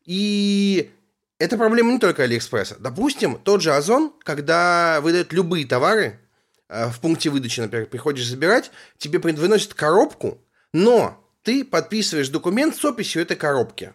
И это проблема не только Алиэкспресса. Допустим, тот же Озон, когда выдает любые товары, э, в пункте выдачи, например, приходишь забирать, тебе выносят коробку, но ты подписываешь документ с описью этой коробки.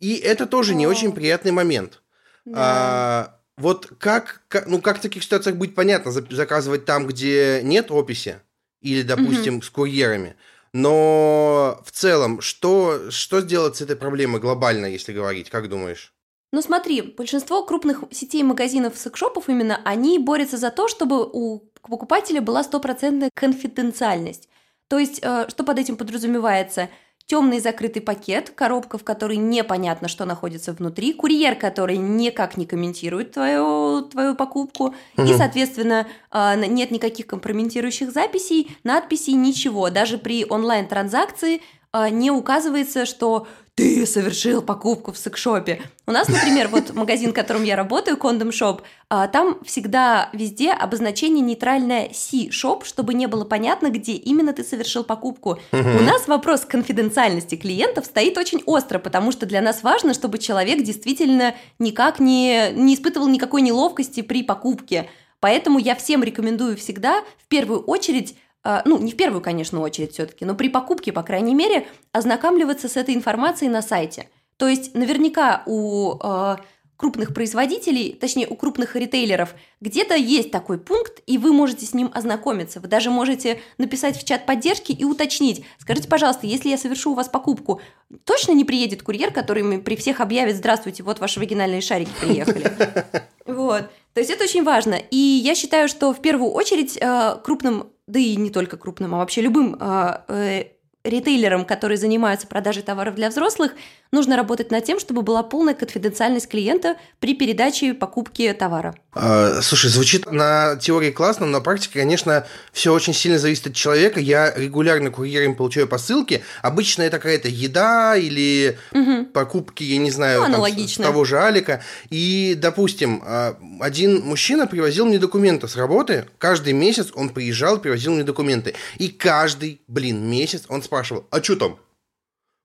И это тоже О. не очень приятный момент. Да. А, вот как, как, ну, как в таких ситуациях быть понятно, заказывать там, где нет описи, или, допустим, угу. с курьерами. Но в целом, что, что сделать с этой проблемой глобально, если говорить, как думаешь? Ну смотри, большинство крупных сетей магазинов, секшопов именно, они борются за то, чтобы у покупателя была стопроцентная конфиденциальность. То есть, э, что под этим подразумевается? Темный закрытый пакет, коробка, в которой непонятно, что находится внутри, курьер, который никак не комментирует твою, твою покупку, угу. и, соответственно, э, нет никаких компрометирующих записей, надписей, ничего. Даже при онлайн-транзакции не указывается, что ты совершил покупку в секшопе. У нас, например, вот магазин, в котором я работаю, Condom Shop, а, там всегда везде обозначение нейтральное C-shop, чтобы не было понятно, где именно ты совершил покупку. У нас вопрос конфиденциальности клиентов стоит очень остро, потому что для нас важно, чтобы человек действительно никак не, не испытывал никакой неловкости при покупке. Поэтому я всем рекомендую всегда в первую очередь а, ну, не в первую, конечно, очередь все-таки, но при покупке, по крайней мере, ознакомливаться с этой информацией на сайте. То есть наверняка у э, крупных производителей, точнее у крупных ритейлеров, где-то есть такой пункт, и вы можете с ним ознакомиться. Вы даже можете написать в чат поддержки и уточнить. Скажите, пожалуйста, если я совершу у вас покупку, точно не приедет курьер, который при всех объявит «Здравствуйте, вот ваши вагинальные шарики приехали». Вот. То есть это очень важно. И я считаю, что в первую очередь э, крупным да и не только крупным, а вообще любым а, э, ритейлерам, которые занимаются продажей товаров для взрослых, нужно работать над тем, чтобы была полная конфиденциальность клиента при передаче и покупке товара. А, слушай, звучит на теории классно, но на практике, конечно, все очень сильно зависит от человека. Я регулярно курьерами получаю посылки. Обычно это какая-то еда или угу. покупки, я не знаю, ну, там, с, с того же Алика. И, допустим, а, один мужчина привозил мне документы с работы. Каждый месяц он приезжал, привозил мне документы. И каждый, блин, месяц он спрашивал, а что там?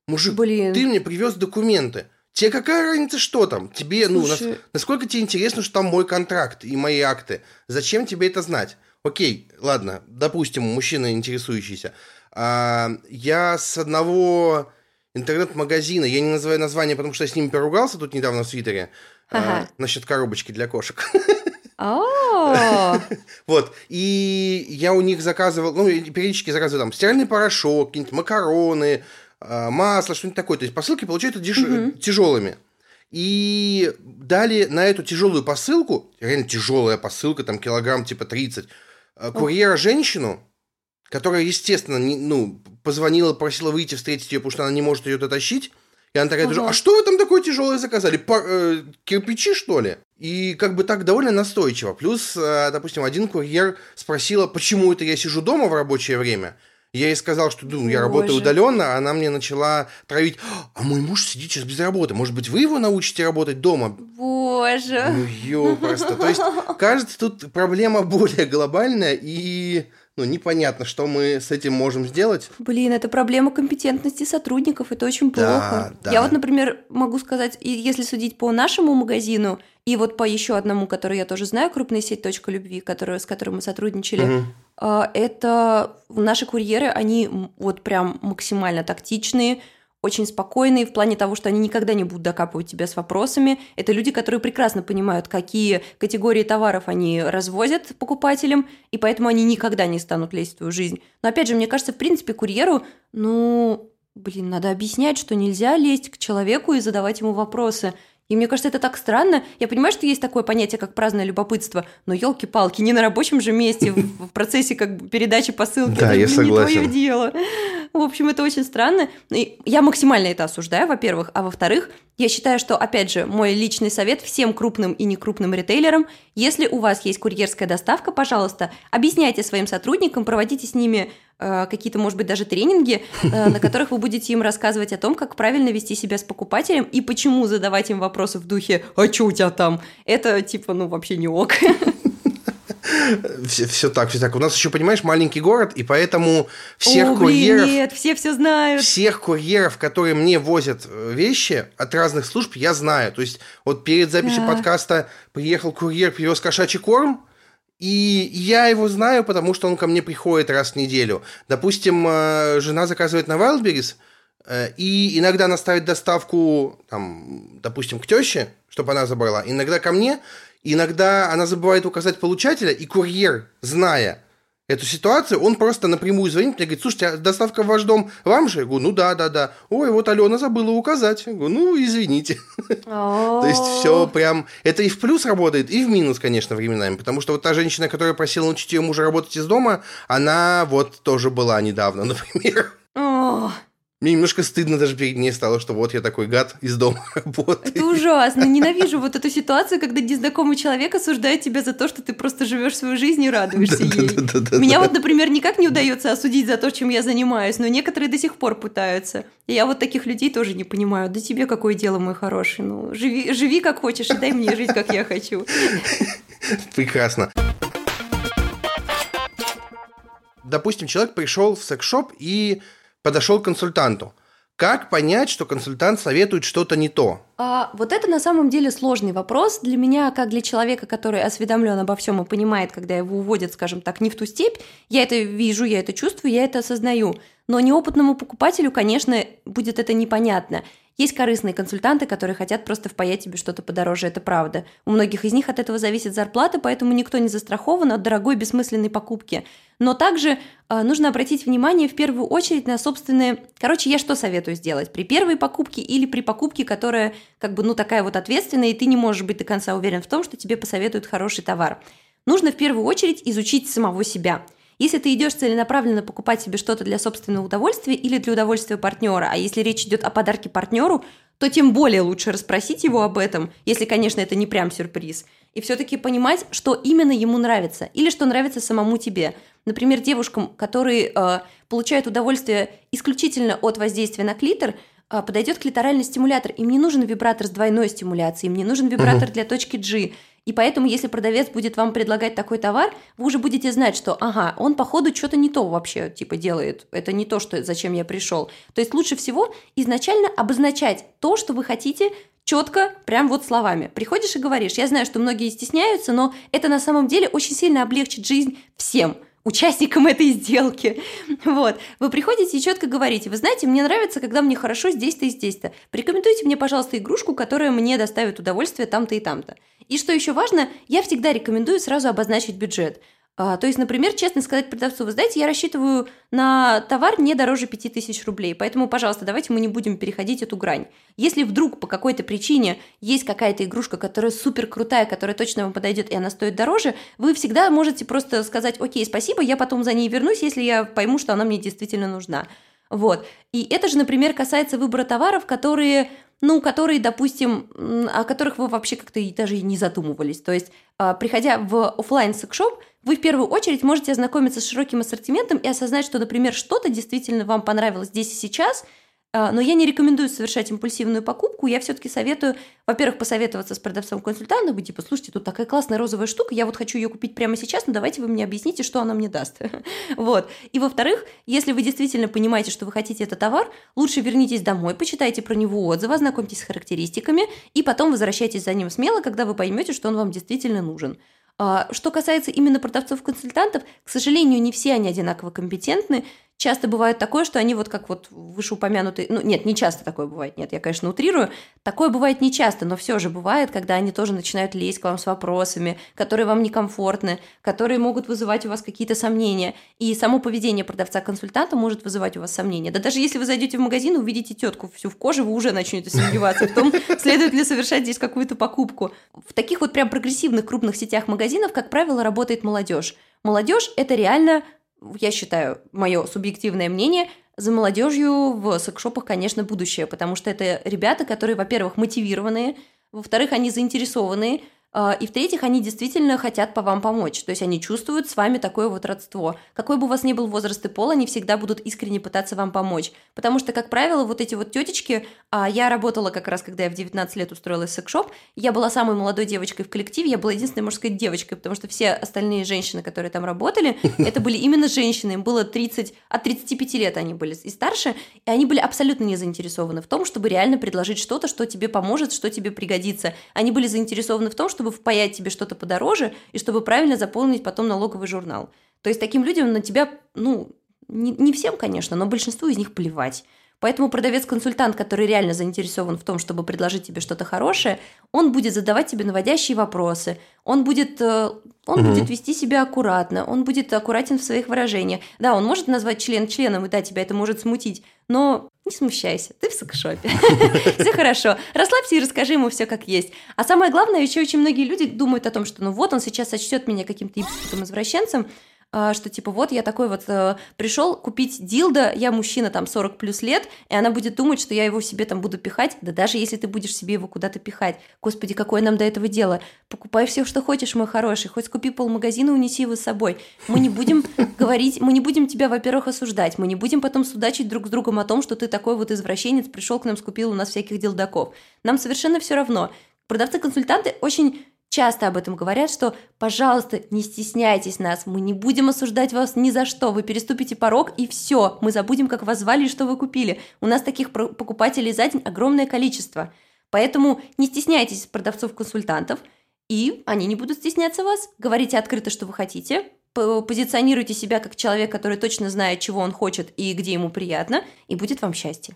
Мужик, Блин. ты мне привез документы. Тебе какая разница, что там? Тебе, ну, Слушай... нас, насколько тебе интересно, что там мой контракт и мои акты? Зачем тебе это знать? Окей, ладно, допустим, мужчина интересующийся. А, я с одного интернет-магазина, я не называю название, потому что я с ними поругался тут недавно в Твиттере, а, ага. а, насчет коробочки для кошек. Вот. И я у них заказывал, ну, периодически заказывал там стиральный порошок, какие-нибудь макароны, а, масло, что-нибудь такое. То есть посылки угу. тяжелыми. И дали на эту тяжелую посылку, реально тяжелая посылка, там килограмм типа 30, а, курьера женщину, которая, естественно, не, ну, позвонила, просила выйти встретить ее, потому что она не может ее дотащить. И она такая, ага. а что вы там такое тяжелое заказали? По, э, кирпичи, что ли? И как бы так довольно настойчиво. Плюс, э, допустим, один курьер спросила, почему это я сижу дома в рабочее время. Я ей сказал, что ну, я работаю удаленно, а она мне начала травить. А мой муж сидит сейчас без работы. Может быть, вы его научите работать дома? Боже. Ну, ё, просто. То есть, кажется, тут проблема более глобальная и ну, непонятно, что мы с этим можем сделать. Блин, это проблема компетентности сотрудников, это очень плохо. Да, да. Я вот, например, могу сказать, если судить по нашему магазину, и вот по еще одному, который я тоже знаю, крупная сеть «Точка любви», которую, с которой мы сотрудничали, угу. это наши курьеры, они вот прям максимально тактичные, очень спокойные в плане того, что они никогда не будут докапывать тебя с вопросами. Это люди, которые прекрасно понимают, какие категории товаров они развозят покупателям, и поэтому они никогда не станут лезть в твою жизнь. Но опять же, мне кажется, в принципе, курьеру, ну, блин, надо объяснять, что нельзя лезть к человеку и задавать ему вопросы. И мне кажется, это так странно. Я понимаю, что есть такое понятие, как праздное любопытство, но елки-палки, не на рабочем же месте, в процессе как бы передачи посылки. Да, я согласен. Не твое дело. В общем, это очень странно. И я максимально это осуждаю, во-первых. А во-вторых, я считаю, что, опять же, мой личный совет всем крупным и некрупным ритейлерам, если у вас есть курьерская доставка, пожалуйста, объясняйте своим сотрудникам, проводите с ними какие-то, может быть, даже тренинги, э, на которых вы будете им рассказывать о том, как правильно вести себя с покупателем и почему задавать им вопросы в духе «А что у тебя там?» Это, типа, ну, вообще не ок. Все, все так, все так. У нас еще, понимаешь, маленький город, и поэтому всех О, блин, курьеров... нет, все все знают. Всех курьеров, которые мне возят э, вещи от разных служб, я знаю. То есть вот перед записью Да. подкаста приехал курьер, привез кошачий корм, и я его знаю, потому что он ко мне приходит раз в неделю. Допустим, э, жена заказывает на Wildberries, э, и иногда она ставит доставку, там, допустим, к теще, чтобы она забрала, иногда ко мне, иногда она забывает указать получателя, и курьер, зная эту ситуацию, он просто напрямую звонит мне, говорит, слушайте, а доставка в ваш дом вам же? Я говорю, ну да, да, да. Ой, вот Алена забыла указать. Я говорю, ну, извините. То есть все прям... Это и в плюс работает, и в минус, конечно, временами. Потому что вот та женщина, которая просила научить ее мужа работать из дома, она вот тоже была недавно, например. Мне немножко стыдно даже перед ней стало, что вот я такой гад из дома работаю. это ужасно. Ненавижу вот эту ситуацию, когда незнакомый человек осуждает тебя за то, что ты просто живешь свою жизнь и радуешься ей. Меня вот, например, никак не удается осудить за то, чем я занимаюсь, но некоторые до сих пор пытаются. И я вот таких людей тоже не понимаю. Да тебе какое дело, мой хороший? Ну, живи, живи как хочешь, и дай мне жить, как я хочу. Прекрасно. Допустим, человек пришел в секс-шоп и подошел к консультанту. Как понять, что консультант советует что-то не то? А, вот это на самом деле сложный вопрос для меня, как для человека, который осведомлен обо всем и понимает, когда его уводят, скажем так, не в ту степь. Я это вижу, я это чувствую, я это осознаю. Но неопытному покупателю, конечно, будет это непонятно. Есть корыстные консультанты, которые хотят просто впаять тебе что-то подороже, это правда. У многих из них от этого зависит зарплата, поэтому никто не застрахован от дорогой бессмысленной покупки. Но также э, нужно обратить внимание в первую очередь на собственные... Короче, я что советую сделать? При первой покупке или при покупке, которая как бы, ну, такая вот ответственная, и ты не можешь быть до конца уверен в том, что тебе посоветуют хороший товар. Нужно в первую очередь изучить самого себя – если ты идешь целенаправленно покупать себе что-то для собственного удовольствия или для удовольствия партнера, а если речь идет о подарке партнеру, то тем более лучше расспросить его об этом, если, конечно, это не прям сюрприз, и все-таки понимать, что именно ему нравится или что нравится самому тебе. Например, девушкам, которые э, получают удовольствие исключительно от воздействия на клитор, э, подойдет клиторальный стимулятор. Им не нужен вибратор с двойной стимуляцией, им не нужен вибратор для точки G. И поэтому, если продавец будет вам предлагать такой товар, вы уже будете знать, что, ага, он походу что-то не то вообще, типа, делает. Это не то, что, зачем я пришел. То есть лучше всего изначально обозначать то, что вы хотите, четко, прям вот словами. Приходишь и говоришь, я знаю, что многие стесняются, но это на самом деле очень сильно облегчит жизнь всем участникам этой сделки. Вот. Вы приходите и четко говорите, вы знаете, мне нравится, когда мне хорошо здесь-то и здесь-то. Порекомендуйте мне, пожалуйста, игрушку, которая мне доставит удовольствие там-то и там-то. И что еще важно, я всегда рекомендую сразу обозначить бюджет. А, то есть, например, честно сказать продавцу, вы знаете, я рассчитываю на товар не дороже 5000 рублей, поэтому, пожалуйста, давайте мы не будем переходить эту грань. Если вдруг по какой-то причине есть какая-то игрушка, которая супер крутая, которая точно вам подойдет, и она стоит дороже, вы всегда можете просто сказать, окей, спасибо, я потом за ней вернусь, если я пойму, что она мне действительно нужна. Вот. И это же, например, касается выбора товаров, которые ну, которые, допустим, о которых вы вообще как-то даже и не задумывались. То есть, а, приходя в офлайн секшоп вы в первую очередь можете ознакомиться с широким ассортиментом и осознать, что, например, что-то действительно вам понравилось здесь и сейчас, но я не рекомендую совершать импульсивную покупку. Я все-таки советую, во-первых, посоветоваться с продавцом-консультантом, быть типа, слушайте, тут такая классная розовая штука, я вот хочу ее купить прямо сейчас, но давайте вы мне объясните, что она мне даст. вот. И во-вторых, если вы действительно понимаете, что вы хотите этот товар, лучше вернитесь домой, почитайте про него отзывы, ознакомьтесь с характеристиками, и потом возвращайтесь за ним смело, когда вы поймете, что он вам действительно нужен. А, что касается именно продавцов-консультантов, к сожалению, не все они одинаково компетентны. Часто бывает такое, что они вот как вот вышеупомянутые... Ну, нет, не часто такое бывает, нет, я, конечно, утрирую. Такое бывает не часто, но все же бывает, когда они тоже начинают лезть к вам с вопросами, которые вам некомфортны, которые могут вызывать у вас какие-то сомнения. И само поведение продавца-консультанта может вызывать у вас сомнения. Да даже если вы зайдете в магазин и увидите тетку всю в коже, вы уже начнете сомневаться в том, следует ли совершать здесь какую-то покупку. В таких вот прям прогрессивных крупных сетях магазинов, как правило, работает молодежь. Молодежь – это реально я считаю, мое субъективное мнение, за молодежью в секшопах, конечно, будущее, потому что это ребята, которые, во-первых, мотивированные, во-вторых, они заинтересованные, и в-третьих, они действительно хотят по вам помочь. То есть они чувствуют с вами такое вот родство. Какой бы у вас ни был возраст и пол, они всегда будут искренне пытаться вам помочь. Потому что, как правило, вот эти вот тетечки, а я работала как раз, когда я в 19 лет устроилась в секшоп, я была самой молодой девочкой в коллективе, я была единственной, сказать, девочкой, потому что все остальные женщины, которые там работали, это были именно женщины, им было 30, от 35 лет они были и старше, и они были абсолютно не заинтересованы в том, чтобы реально предложить что-то, что тебе поможет, что тебе пригодится. Они были заинтересованы в том, чтобы впаять тебе что-то подороже и чтобы правильно заполнить потом налоговый журнал. То есть таким людям на тебя, ну, не, не всем, конечно, но большинству из них плевать. Поэтому продавец-консультант, который реально заинтересован в том, чтобы предложить тебе что-то хорошее, он будет задавать тебе наводящие вопросы, он будет, э, он угу. будет вести себя аккуратно, он будет аккуратен в своих выражениях. Да, он может назвать член членом, и да, тебя это может смутить, но не смущайся, ты в секшопе. Все хорошо. Расслабься и расскажи ему все как есть. А самое главное, еще очень многие люди думают о том, что ну вот он сейчас сочтет меня каким-то извращенцем, а, что типа вот я такой вот э, пришел купить дилда, я мужчина там 40 плюс лет, и она будет думать, что я его себе там буду пихать, да даже если ты будешь себе его куда-то пихать, господи, какое нам до этого дело, покупай все, что хочешь, мой хороший, хоть купи полмагазина, унеси его с собой, мы не будем говорить, мы не будем тебя, во-первых, осуждать, мы не будем потом судачить друг с другом о том, что ты такой вот извращенец, пришел к нам, скупил у нас всяких дилдаков, нам совершенно все равно, продавцы-консультанты очень часто об этом говорят, что, пожалуйста, не стесняйтесь нас, мы не будем осуждать вас ни за что, вы переступите порог и все, мы забудем, как вас звали и что вы купили. У нас таких покупателей за день огромное количество. Поэтому не стесняйтесь продавцов-консультантов, и они не будут стесняться вас. Говорите открыто, что вы хотите, позиционируйте себя как человек, который точно знает, чего он хочет и где ему приятно, и будет вам счастье.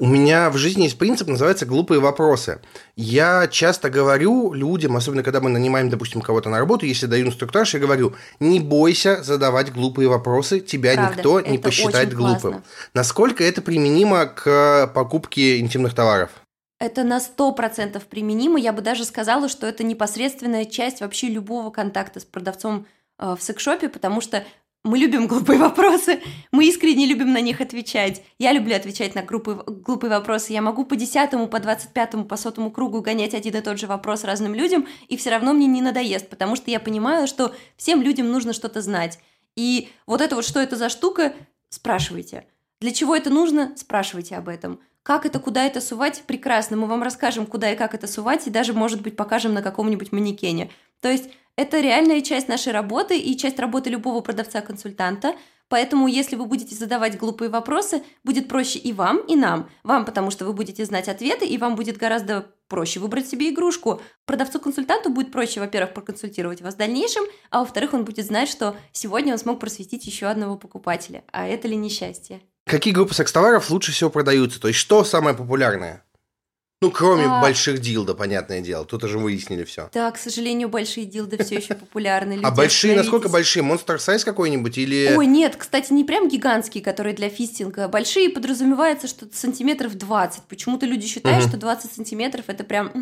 У меня в жизни есть принцип, называется «глупые вопросы». Я часто говорю людям, особенно когда мы нанимаем, допустим, кого-то на работу, если даю инструктаж, я говорю, не бойся задавать глупые вопросы, тебя Правда, никто не посчитает глупым. Классно. Насколько это применимо к покупке интимных товаров? Это на сто процентов применимо. Я бы даже сказала, что это непосредственная часть вообще любого контакта с продавцом э, в секшопе, потому что мы любим глупые вопросы, мы искренне любим на них отвечать. Я люблю отвечать на глупые, глупые вопросы. Я могу по десятому, по двадцать пятому, по сотому кругу гонять один и тот же вопрос разным людям, и все равно мне не надоест, потому что я понимаю, что всем людям нужно что-то знать. И вот это вот, что это за штука, спрашивайте. Для чего это нужно, спрашивайте об этом. Как это, куда это сувать, прекрасно. Мы вам расскажем, куда и как это сувать, и даже, может быть, покажем на каком-нибудь манекене. То есть это реальная часть нашей работы и часть работы любого продавца-консультанта. Поэтому, если вы будете задавать глупые вопросы, будет проще и вам, и нам. Вам, потому что вы будете знать ответы, и вам будет гораздо проще выбрать себе игрушку. Продавцу-консультанту будет проще, во-первых, проконсультировать вас в дальнейшем, а во-вторых, он будет знать, что сегодня он смог просветить еще одного покупателя. А это ли несчастье? Какие группы секс-товаров лучше всего продаются? То есть, что самое популярное? Ну, кроме а... больших дилда, понятное дело. Тут уже выяснили все. Да, к сожалению, большие дилды все еще популярны. А большие, насколько большие? Monster Size какой-нибудь или... Ой, нет, кстати, не прям гигантские, которые для фистинга. Большие подразумевается, что сантиметров 20. Почему-то люди считают, что 20 сантиметров это прям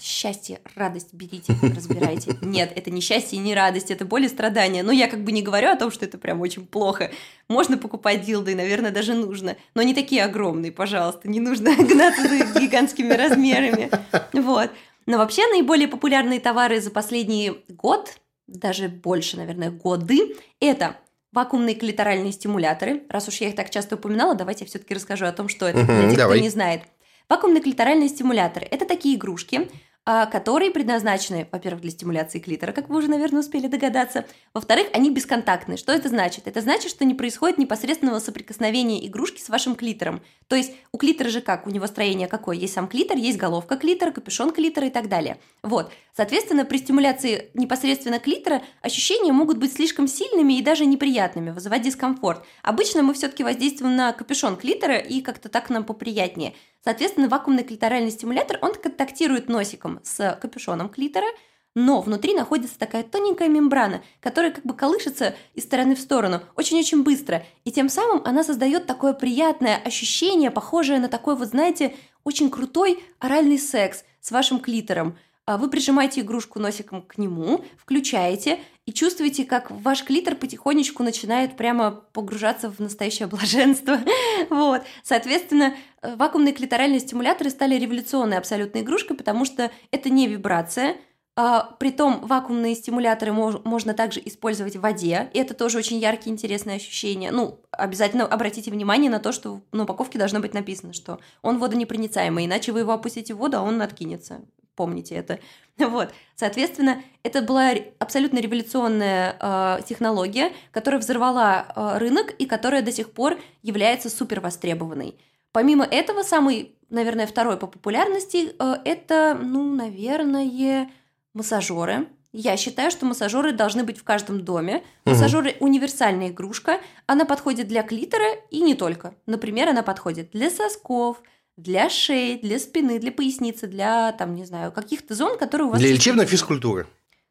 счастье, радость, берите, разбирайте. Нет, это не счастье и не радость, это боль и страдания. Но я как бы не говорю о том, что это прям очень плохо. Можно покупать дилды, наверное, даже нужно. Но не такие огромные, пожалуйста. Не нужно гнаться за гигантскими размерами. Вот. Но вообще наиболее популярные товары за последний год, даже больше, наверное, годы, это вакуумные клиторальные стимуляторы. Раз уж я их так часто упоминала, давайте я все-таки расскажу о том, что это, для тех, кто не знает. Вакуумные клиторальные стимуляторы – это такие игрушки, которые предназначены, во-первых, для стимуляции клитора, как вы уже, наверное, успели догадаться. Во-вторых, они бесконтактные. Что это значит? Это значит, что не происходит непосредственного соприкосновения игрушки с вашим клитором. То есть у клитора же как? У него строение какое? Есть сам клитор, есть головка клитора, капюшон клитора и так далее. Вот. Соответственно, при стимуляции непосредственно клитора ощущения могут быть слишком сильными и даже неприятными, вызывать дискомфорт. Обычно мы все-таки воздействуем на капюшон клитора и как-то так нам поприятнее. Соответственно, вакуумный клиторальный стимулятор, он контактирует носиком с капюшоном клитора, но внутри находится такая тоненькая мембрана, которая как бы колышется из стороны в сторону очень-очень быстро. И тем самым она создает такое приятное ощущение, похожее на такой, вот знаете, очень крутой оральный секс с вашим клитором. А вы прижимаете игрушку носиком к нему, включаете, и чувствуете, как ваш клитор потихонечку начинает прямо погружаться в настоящее блаженство. вот. Соответственно, э, вакуумные клиторальные стимуляторы стали революционной абсолютной игрушкой, потому что это не вибрация, притом вакуумные стимуляторы мож, можно также использовать в воде, и это тоже очень яркие, интересные ощущения. Ну, обязательно обратите внимание на то, что на упаковке должно быть написано, что он водонепроницаемый, иначе вы его опустите в воду, а он откинется. Помните это. Вот. Соответственно, это была абсолютно революционная э, технология, которая взорвала э, рынок и которая до сих пор является супер востребованной. Помимо этого, самый, наверное, второй по популярности э, это, ну, наверное, массажеры. Я считаю, что массажеры должны быть в каждом доме. Массажеры угу. универсальная игрушка. Она подходит для клитора и не только. Например, она подходит для сосков, для шеи, для спины, для поясницы, для, там, не знаю, каких-то зон, которые у вас... Для лечебной физкультуры.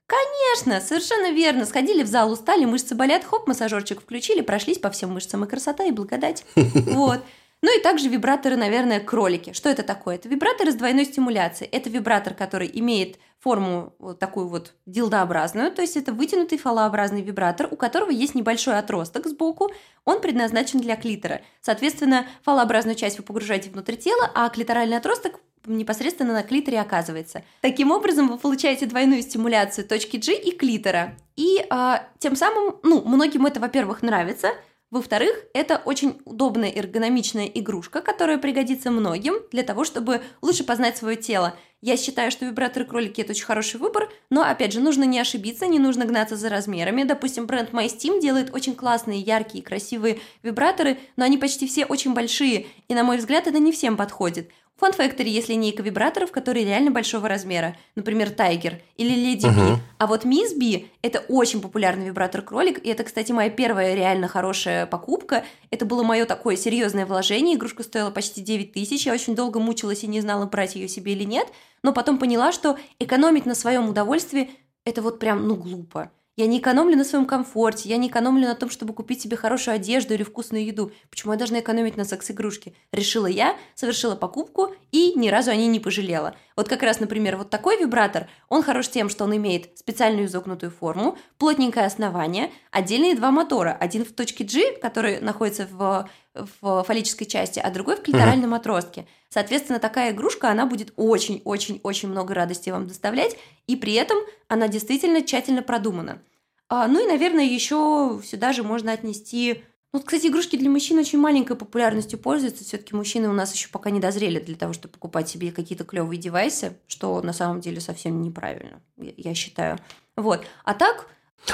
Конечно, совершенно верно. Сходили в зал, устали, мышцы болят, хоп, массажерчик включили, прошлись по всем мышцам, и красота, и благодать. Вот. Ну и также вибраторы, наверное, кролики. Что это такое? Это вибраторы с двойной стимуляцией. Это вибратор, который имеет форму вот такую вот дилдообразную, то есть это вытянутый фалообразный вибратор, у которого есть небольшой отросток сбоку, он предназначен для клитора. Соответственно, фалообразную часть вы погружаете внутрь тела, а клиторальный отросток непосредственно на клиторе оказывается. Таким образом, вы получаете двойную стимуляцию точки G и клитора. И а, тем самым, ну, многим это, во-первых, нравится – во-вторых, это очень удобная эргономичная игрушка, которая пригодится многим для того, чтобы лучше познать свое тело. Я считаю, что вибраторы кролики – это очень хороший выбор, но, опять же, нужно не ошибиться, не нужно гнаться за размерами. Допустим, бренд MySteam делает очень классные, яркие, красивые вибраторы, но они почти все очень большие, и, на мой взгляд, это не всем подходит. Fun Factory есть линейка вибраторов, которые реально большого размера. Например, Tiger или Lady uh-huh. B. А вот Miss B – это очень популярный вибратор-кролик. И это, кстати, моя первая реально хорошая покупка. Это было мое такое серьезное вложение. Игрушка стоила почти 9 тысяч. Я очень долго мучилась и не знала, брать ее себе или нет. Но потом поняла, что экономить на своем удовольствии – это вот прям, ну, глупо. Я не экономлю на своем комфорте, я не экономлю на том, чтобы купить себе хорошую одежду или вкусную еду. Почему я должна экономить на секс-игрушке? Решила я, совершила покупку и ни разу о ней не пожалела. Вот как раз, например, вот такой вибратор, он хорош тем, что он имеет специальную изогнутую форму, плотненькое основание, отдельные два мотора. Один в точке G, который находится в в фаллической части, а другой в клиторальном отростке. Соответственно, такая игрушка, она будет очень-очень-очень много радости вам доставлять, и при этом она действительно тщательно продумана. А, ну и, наверное, еще сюда же можно отнести... Ну, кстати, игрушки для мужчин очень маленькой популярностью пользуются. Все-таки мужчины у нас еще пока не дозрели для того, чтобы покупать себе какие-то клевые девайсы, что на самом деле совсем неправильно, я считаю. Вот. А так...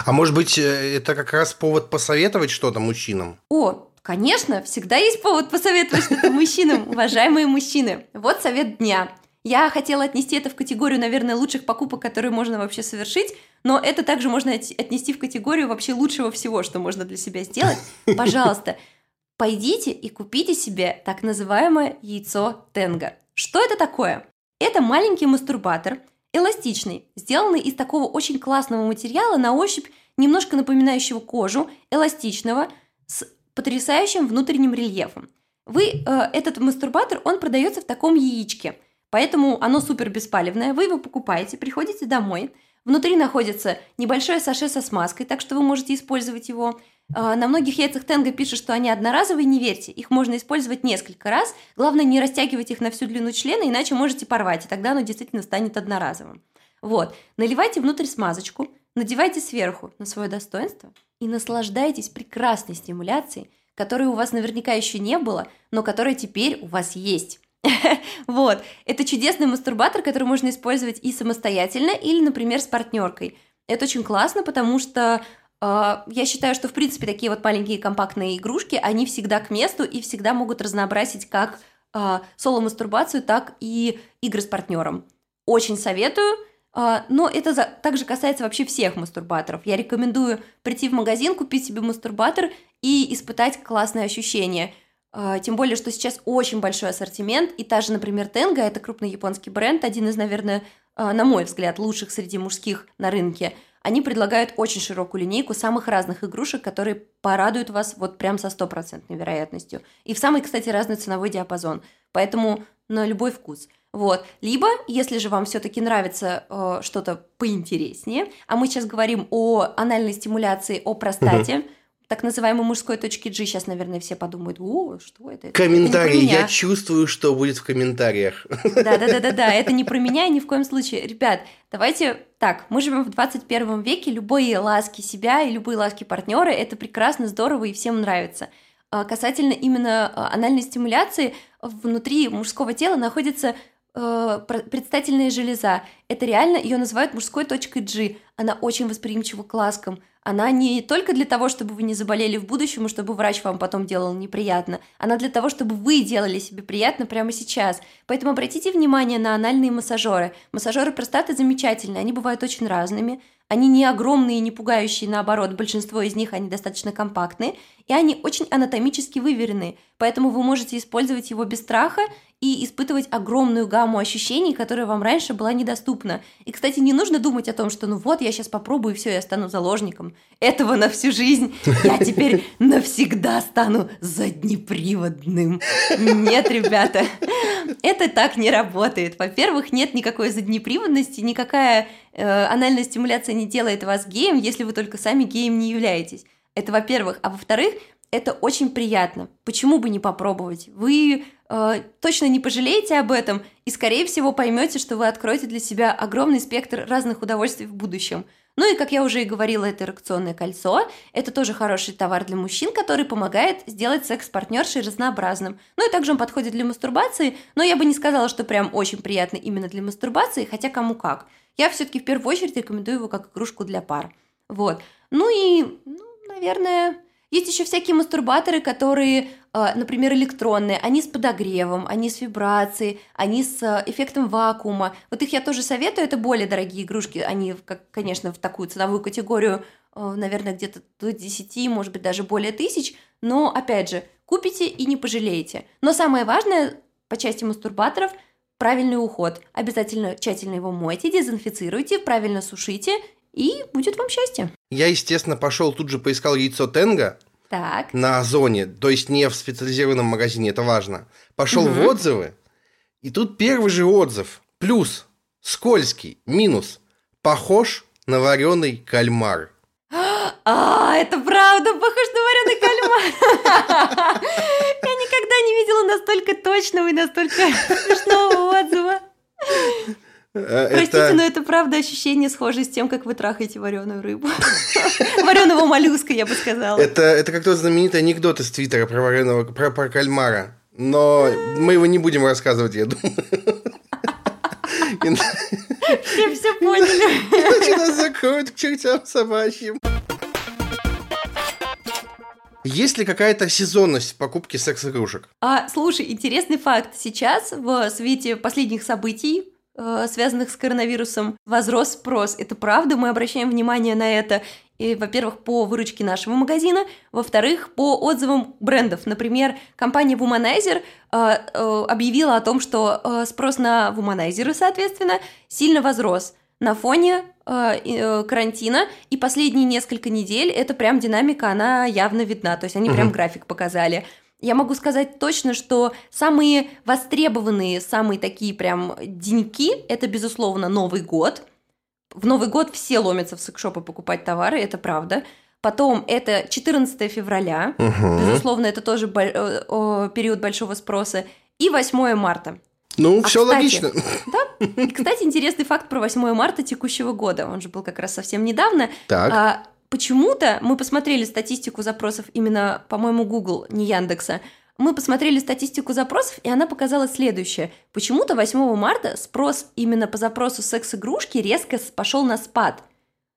А может быть, э, это как раз повод посоветовать что-то мужчинам? О, Конечно, всегда есть повод посоветовать что-то мужчинам, уважаемые мужчины. Вот совет дня. Я хотела отнести это в категорию, наверное, лучших покупок, которые можно вообще совершить, но это также можно отнести в категорию вообще лучшего всего, что можно для себя сделать. Пожалуйста, пойдите и купите себе так называемое яйцо Тенга. Что это такое? Это маленький мастурбатор, эластичный, сделанный из такого очень классного материала на ощупь, немножко напоминающего кожу, эластичного, с потрясающим внутренним рельефом. Вы, э, этот мастурбатор, он продается в таком яичке, поэтому оно супер беспалевное. Вы его покупаете, приходите домой, внутри находится небольшое саше со смазкой, так что вы можете использовать его. Э, на многих яйцах Тенга пишут, что они одноразовые, не верьте, их можно использовать несколько раз. Главное не растягивать их на всю длину члена, иначе можете порвать, и тогда оно действительно станет одноразовым. Вот, наливайте внутрь смазочку, надевайте сверху на свое достоинство и наслаждайтесь прекрасной стимуляцией, которой у вас наверняка еще не было, но которая теперь у вас есть. Вот, это чудесный мастурбатор, который можно использовать и самостоятельно, или, например, с партнеркой. Это очень классно, потому что э, я считаю, что, в принципе, такие вот маленькие компактные игрушки, они всегда к месту и всегда могут разнообразить как э, соло-мастурбацию, так и игры с партнером. Очень советую. А, но это также касается вообще всех мастурбаторов. Я рекомендую прийти в магазин, купить себе мастурбатор и испытать классные ощущения. А, тем более, что сейчас очень большой ассортимент, и та же, например, Тенга, это крупный японский бренд, один из, наверное, а, на мой взгляд, лучших среди мужских на рынке. Они предлагают очень широкую линейку самых разных игрушек, которые порадуют вас вот прям со стопроцентной вероятностью. И в самый, кстати, разный ценовой диапазон. Поэтому на любой вкус – Вот. Либо, если же вам все-таки нравится э, что-то поинтереснее, а мы сейчас говорим о анальной стимуляции, о простате, угу так называемой мужской точки G. Сейчас, наверное, все подумают, о, что это? Комментарии. Это я чувствую, что будет в комментариях. Да-да-да-да-да, это не про меня и ни в коем случае. Ребят, давайте так, мы живем в 21 веке, любые ласки себя и любые ласки партнера это прекрасно, здорово и всем нравится. А касательно именно а, анальной стимуляции, внутри мужского тела находится э, предстательная железа. Это реально, ее называют мужской точкой G. Она очень восприимчива к ласкам. Она не только для того, чтобы вы не заболели в будущем, и чтобы врач вам потом делал неприятно. Она для того, чтобы вы делали себе приятно прямо сейчас. Поэтому обратите внимание на анальные массажеры. Массажеры простаты замечательные, они бывают очень разными. Они не огромные, не пугающие, наоборот, большинство из них, они достаточно компактные, и они очень анатомически выверенные, поэтому вы можете использовать его без страха и испытывать огромную гамму ощущений, которая вам раньше была недоступна. И, кстати, не нужно думать о том, что ну вот, я сейчас попробую, и все, я стану заложником этого на всю жизнь. Я теперь навсегда стану заднеприводным. Нет, ребята, это так не работает. Во-первых, нет никакой заднеприводности, никакая э, анальная стимуляция не делает вас геем, если вы только сами геем не являетесь. Это во-первых. А во-вторых, это очень приятно. Почему бы не попробовать? Вы э, точно не пожалеете об этом и, скорее всего, поймете, что вы откроете для себя огромный спектр разных удовольствий в будущем. Ну и, как я уже и говорила, это эрекционное кольцо. Это тоже хороший товар для мужчин, который помогает сделать секс партнершей разнообразным. Ну и также он подходит для мастурбации, но я бы не сказала, что прям очень приятно именно для мастурбации, хотя кому как. Я все-таки в первую очередь рекомендую его как игрушку для пар. Вот. Ну и, ну, наверное, есть еще всякие мастурбаторы, которые, э, например, электронные, они с подогревом, они с вибрацией, они с э, эффектом вакуума. Вот их я тоже советую, это более дорогие игрушки, они, конечно, в такую ценовую категорию, э, наверное, где-то до 10, может быть, даже более тысяч, но, опять же, купите и не пожалеете. Но самое важное по части мастурбаторов – правильный уход. Обязательно тщательно его мойте, дезинфицируйте, правильно сушите – и будет вам счастье. Я, естественно, пошел тут же поискал яйцо Тенга. Так. На Озоне, то есть не в специализированном магазине, это важно. Пошел угу. в отзывы, и тут первый же отзыв. Плюс, скользкий, минус, похож на вареный кальмар. А, это правда, похож на вареный кальмар. Я никогда не видела настолько точного и настолько смешного отзыва. Э, Простите, это... но это правда ощущение схоже с тем, как вы трахаете вареную рыбу. Вареного моллюска, я бы сказала. Это, это как тот знаменитый анекдот из Твиттера про вареного, про, про кальмара. Но мы его не будем рассказывать, я думаю. Все все поняли. Иначе нас закроют к чертям собачьим. Есть ли какая-то сезонность покупки секс-игрушек? А, слушай, интересный факт. Сейчас, в свете последних событий, связанных с коронавирусом, возрос спрос. Это правда, мы обращаем внимание на это. И, во-первых, по выручке нашего магазина, во-вторых, по отзывам брендов. Например, компания Womanizer э, э, объявила о том, что э, спрос на вуманайзеры, соответственно, сильно возрос на фоне э, э, карантина, и последние несколько недель это прям динамика, она явно видна, то есть они угу. прям график показали. Я могу сказать точно, что самые востребованные, самые такие прям деньки – это, безусловно, Новый год. В Новый год все ломятся в секшопы покупать товары, это правда. Потом это 14 февраля, угу. безусловно, это тоже о, период большого спроса. И 8 марта. Ну, а все кстати, логично. Да. И, кстати, интересный факт про 8 марта текущего года. Он же был как раз совсем недавно. Так. А, почему-то мы посмотрели статистику запросов именно, по-моему, Google, не Яндекса. Мы посмотрели статистику запросов, и она показала следующее. Почему-то 8 марта спрос именно по запросу секс-игрушки резко пошел на спад.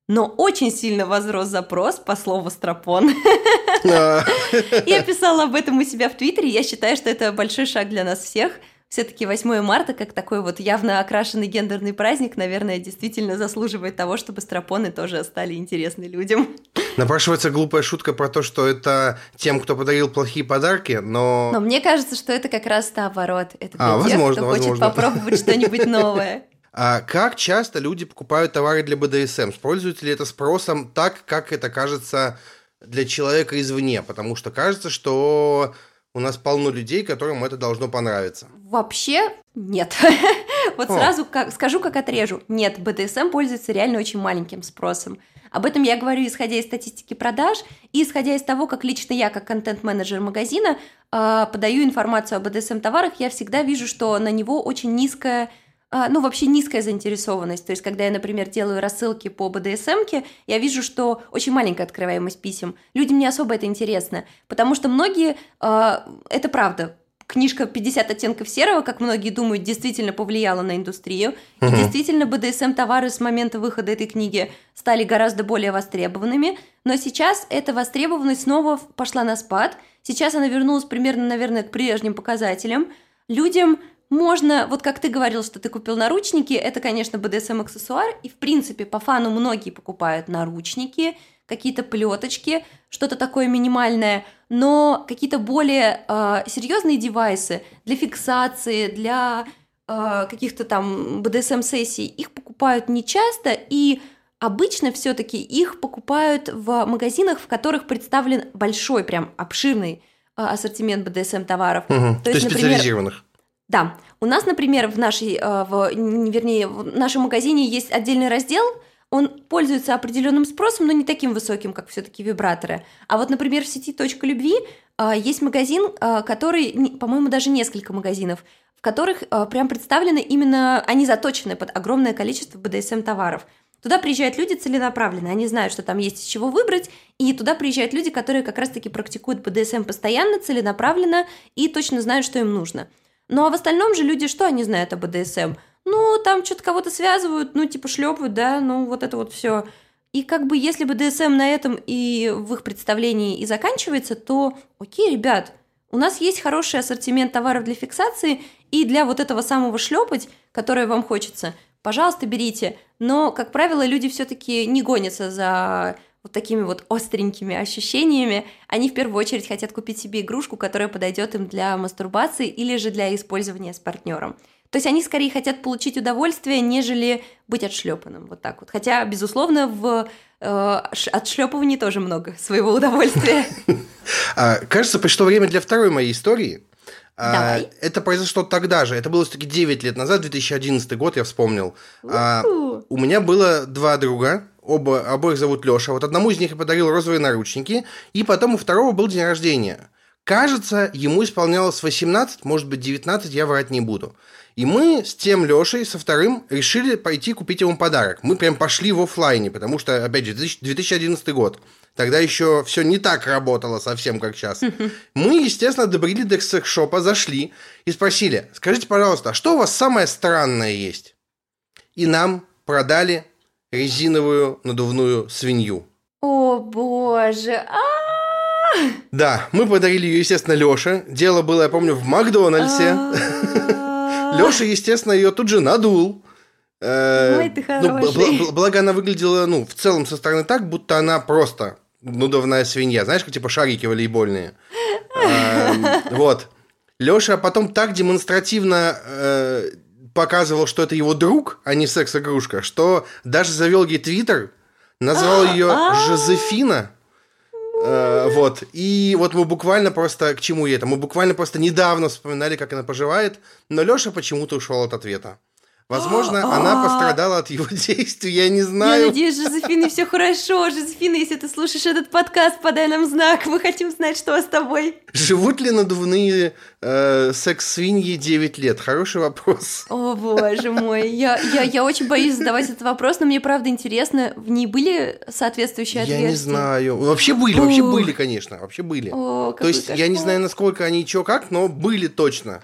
Но очень сильно возрос запрос по слову «стропон». Я писала об этом у себя в Твиттере. Я считаю, что это большой шаг для нас всех – все-таки 8 марта, как такой вот явно окрашенный гендерный праздник, наверное, действительно заслуживает того, чтобы стропоны тоже стали интересны людям. Напрашивается глупая шутка про то, что это тем, кто подарил плохие подарки, но... Но мне кажется, что это как раз наоборот. Это для а, тех, возможно, кто возможно. хочет попробовать что-нибудь новое. А как часто люди покупают товары для БДСМ? Используется ли это спросом так, как это кажется для человека извне? Потому что кажется, что у нас полно людей, которым это должно понравиться. Вообще нет. Вот сразу как, скажу, как отрежу. Нет, БДСМ пользуется реально очень маленьким спросом. Об этом я говорю, исходя из статистики продаж и исходя из того, как лично я, как контент-менеджер магазина, э, подаю информацию об БДСМ-товарах, я всегда вижу, что на него очень низкая а, ну, вообще низкая заинтересованность. То есть, когда я, например, делаю рассылки по БДСМке, я вижу, что очень маленькая открываемость писем. Людям не особо это интересно, потому что многие, а, это правда, книжка «50 оттенков серого», как многие думают, действительно повлияла на индустрию. Угу. И действительно, БДСМ-товары с момента выхода этой книги стали гораздо более востребованными. Но сейчас эта востребованность снова пошла на спад. Сейчас она вернулась примерно, наверное, к прежним показателям. Людям можно, вот как ты говорил, что ты купил наручники, это, конечно, BDSM-аксессуар, и, в принципе, по фану многие покупают наручники, какие-то плеточки, что-то такое минимальное, но какие-то более э, серьезные девайсы для фиксации, для э, каких-то там BDSM-сессий, их покупают нечасто, и обычно все-таки их покупают в магазинах, в которых представлен большой, прям обширный э, ассортимент BDSM-товаров. Угу. То, То есть, например, специализированных. Да, у нас, например, в нашей, э, в, вернее, в нашем магазине есть отдельный раздел, он пользуется определенным спросом, но не таким высоким, как все-таки вибраторы. А вот, например, в сети «Точка любви» э, есть магазин, э, который, по-моему, даже несколько магазинов, в которых прям представлены именно, они заточены под огромное количество BDSM-товаров. Туда приезжают люди целенаправленно, они знают, что там есть из чего выбрать, и туда приезжают люди, которые как раз-таки практикуют BDSM постоянно, целенаправленно и точно знают, что им нужно – ну а в остальном же люди что они знают об БДСМ? Ну, там что-то кого-то связывают, ну, типа шлепают, да, ну, вот это вот все. И как бы если бы ДСМ на этом и в их представлении и заканчивается, то окей, ребят, у нас есть хороший ассортимент товаров для фиксации и для вот этого самого шлепать, которое вам хочется. Пожалуйста, берите. Но, как правило, люди все-таки не гонятся за вот такими вот остренькими ощущениями, они в первую очередь хотят купить себе игрушку, которая подойдет им для мастурбации или же для использования с партнером. То есть они скорее хотят получить удовольствие, нежели быть отшлепанным. Вот так вот. Хотя, безусловно, в э, отшлепывании тоже много своего удовольствия. А, кажется, пришло время для второй моей истории. А, Давай. Это произошло тогда же. Это было все-таки 9 лет назад, 2011 год, я вспомнил. А, у меня было два друга, оба, обоих зовут Леша. Вот одному из них я подарил розовые наручники, и потом у второго был день рождения. Кажется, ему исполнялось 18, может быть 19, я врать не буду. И мы с тем Лешей, со вторым, решили пойти купить ему подарок. Мы прям пошли в офлайне, потому что, опять же, 2011 год. Тогда еще все не так работало совсем, как сейчас. Мы, естественно, добрели до секс-шопа, зашли и спросили, скажите, пожалуйста, а что у вас самое странное есть? И нам продали резиновую надувную свинью. О боже! А! Да, мы подарили ее, естественно, Лёше. Дело было, я помню, в Макдональдсе. А. Лёша, естественно, ее тут же надул. Э, Ой, ты хороший. Ну, благо она выглядела, ну, в целом со стороны так, будто она просто надувная свинья. Знаешь, как типа шарики волейбольные. Эм, вот. Лёша потом так демонстративно э, показывал, что это его друг, а не секс-игрушка, что даже завел ей твиттер, назвал ее а. Жозефина. Э, вот. И вот мы буквально просто... К чему я это? Мы буквально просто недавно вспоминали, как она поживает, но Леша почему-то ушел от ответа. Возможно, она пострадала от его действий, я не знаю. Я надеюсь, Жозефина, все хорошо. Жозефина, если ты слушаешь этот подкаст, подай нам знак. Мы хотим знать, что с тобой. Живут ли надувные э, секс-свиньи 9 лет? Хороший вопрос. О, боже мой. Я, я, я очень боюсь задавать этот вопрос, но мне правда интересно, в ней были соответствующие ответы? Я не знаю. Вообще были, вообще были, конечно. Вообще были. О, То есть я не знаю, насколько они чё как, но были точно.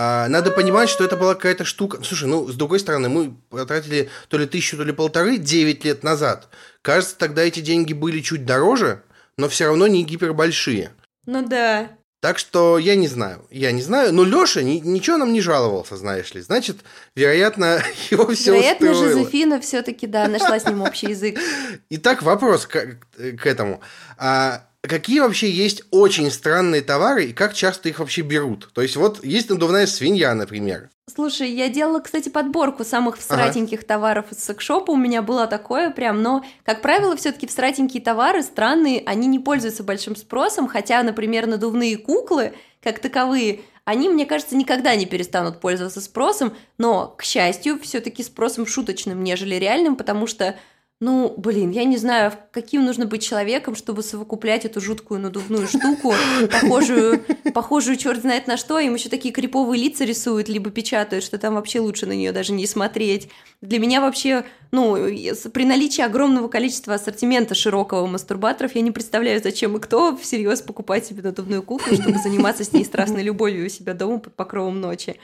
А, надо понимать, что это была какая-то штука. Слушай, ну, с другой стороны, мы потратили то ли тысячу, то ли полторы 9 лет назад. Кажется, тогда эти деньги были чуть дороже, но все равно не гипербольшие. Ну да. Так что я не знаю, я не знаю, но Леша ни, ничего нам не жаловался, знаешь ли. Значит, вероятно, его все Вероятно, устроило. Жозефина все-таки, да, нашла с ним общий язык. Итак, вопрос к, к этому. А, какие вообще есть очень странные товары и как часто их вообще берут? То есть вот есть надувная свинья, например. Слушай, я делала, кстати, подборку самых всратеньких ага. товаров из секшопа. У меня было такое прям, но, как правило, все-таки всратенькие товары странные, они не пользуются большим спросом, хотя, например, надувные куклы, как таковые, они, мне кажется, никогда не перестанут пользоваться спросом, но, к счастью, все-таки спросом шуточным, нежели реальным, потому что ну, блин, я не знаю, каким нужно быть человеком, чтобы совокуплять эту жуткую надувную штуку, похожую, похожую черт знает на что, им еще такие криповые лица рисуют, либо печатают, что там вообще лучше на нее даже не смотреть. Для меня вообще, ну, при наличии огромного количества ассортимента широкого мастурбаторов, я не представляю, зачем и кто всерьез покупать себе надувную куклу, чтобы заниматься с ней страстной любовью у себя дома под покровом ночи.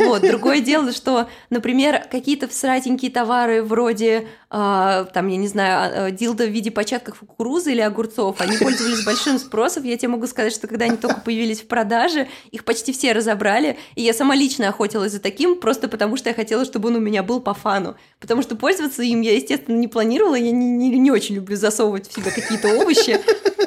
Вот, другое дело, что, например, какие-то всратенькие товары вроде а, там, я не знаю, а, э, дилда в виде початков кукурузы или огурцов, они пользовались большим спросом. Я тебе могу сказать, что когда они только появились в продаже, их почти все разобрали, и я сама лично охотилась за таким, просто потому что я хотела, чтобы он у меня был по фану. Потому что пользоваться им я, естественно, не планировала, я не, не, не очень люблю засовывать в себя какие-то овощи,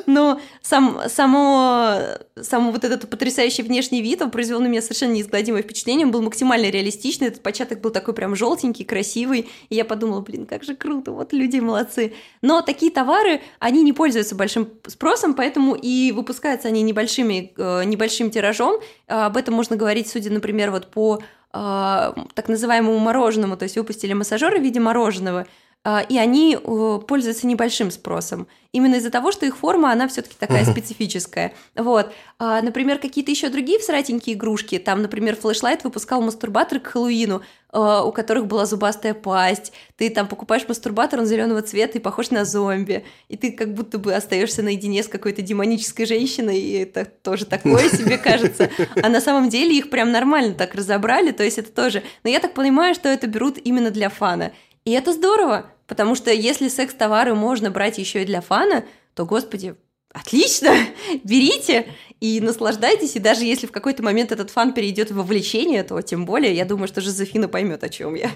но сам, само, само вот этот потрясающий внешний вид, он произвел на меня совершенно неизгладимое впечатление, он был максимально реалистичный, этот початок был такой прям желтенький, красивый, и я подумала, блин, как же круто, вот люди молодцы. Но такие товары, они не пользуются большим спросом, поэтому и выпускаются они небольшими, э, небольшим тиражом. Об этом можно говорить, судя, например, вот по э, так называемому мороженому, то есть выпустили массажеры в виде мороженого – а, и они э, пользуются небольшим спросом. Именно из-за того, что их форма, она все-таки такая специфическая. Вот. А, например, какие-то еще другие всратенькие игрушки. Там, например, Flashlight выпускал мастурбатор к Хэллоуину, а, у которых была зубастая пасть. Ты там покупаешь мастурбатор, он зеленого цвета и похож на зомби. И ты как будто бы остаешься наедине с какой-то демонической женщиной, и это тоже такое себе кажется. А на самом деле их прям нормально так разобрали, то есть это тоже... Но я так понимаю, что это берут именно для фана. И это здорово, Потому что если секс-товары можно брать еще и для фана, то, господи, отлично, берите и наслаждайтесь. И даже если в какой-то момент этот фан перейдет в вовлечение, то тем более, я думаю, что Жозефина поймет, о чем я.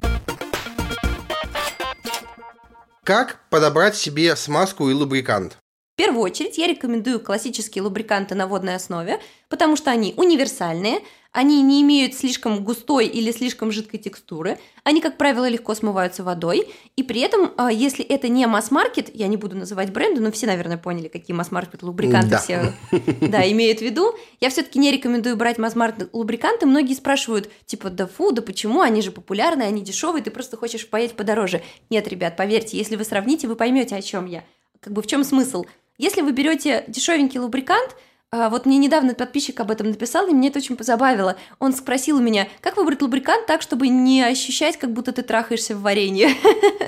Как подобрать себе смазку и лубрикант? В первую очередь я рекомендую классические лубриканты на водной основе, потому что они универсальные, они не имеют слишком густой или слишком жидкой текстуры, они, как правило, легко смываются водой, и при этом, а, если это не масс-маркет, я не буду называть бренды, но все, наверное, поняли, какие масс-маркет лубриканты да. все да, имеют в виду, я все-таки не рекомендую брать масс-маркет лубриканты, многие спрашивают, типа, да фу, да почему, они же популярны, они дешевые, ты просто хочешь поесть подороже. Нет, ребят, поверьте, если вы сравните, вы поймете, о чем я. Как бы в чем смысл? Если вы берете дешевенький лубрикант, вот мне недавно подписчик об этом написал, и мне это очень позабавило. Он спросил у меня, как выбрать лубрикант так, чтобы не ощущать, как будто ты трахаешься в варенье.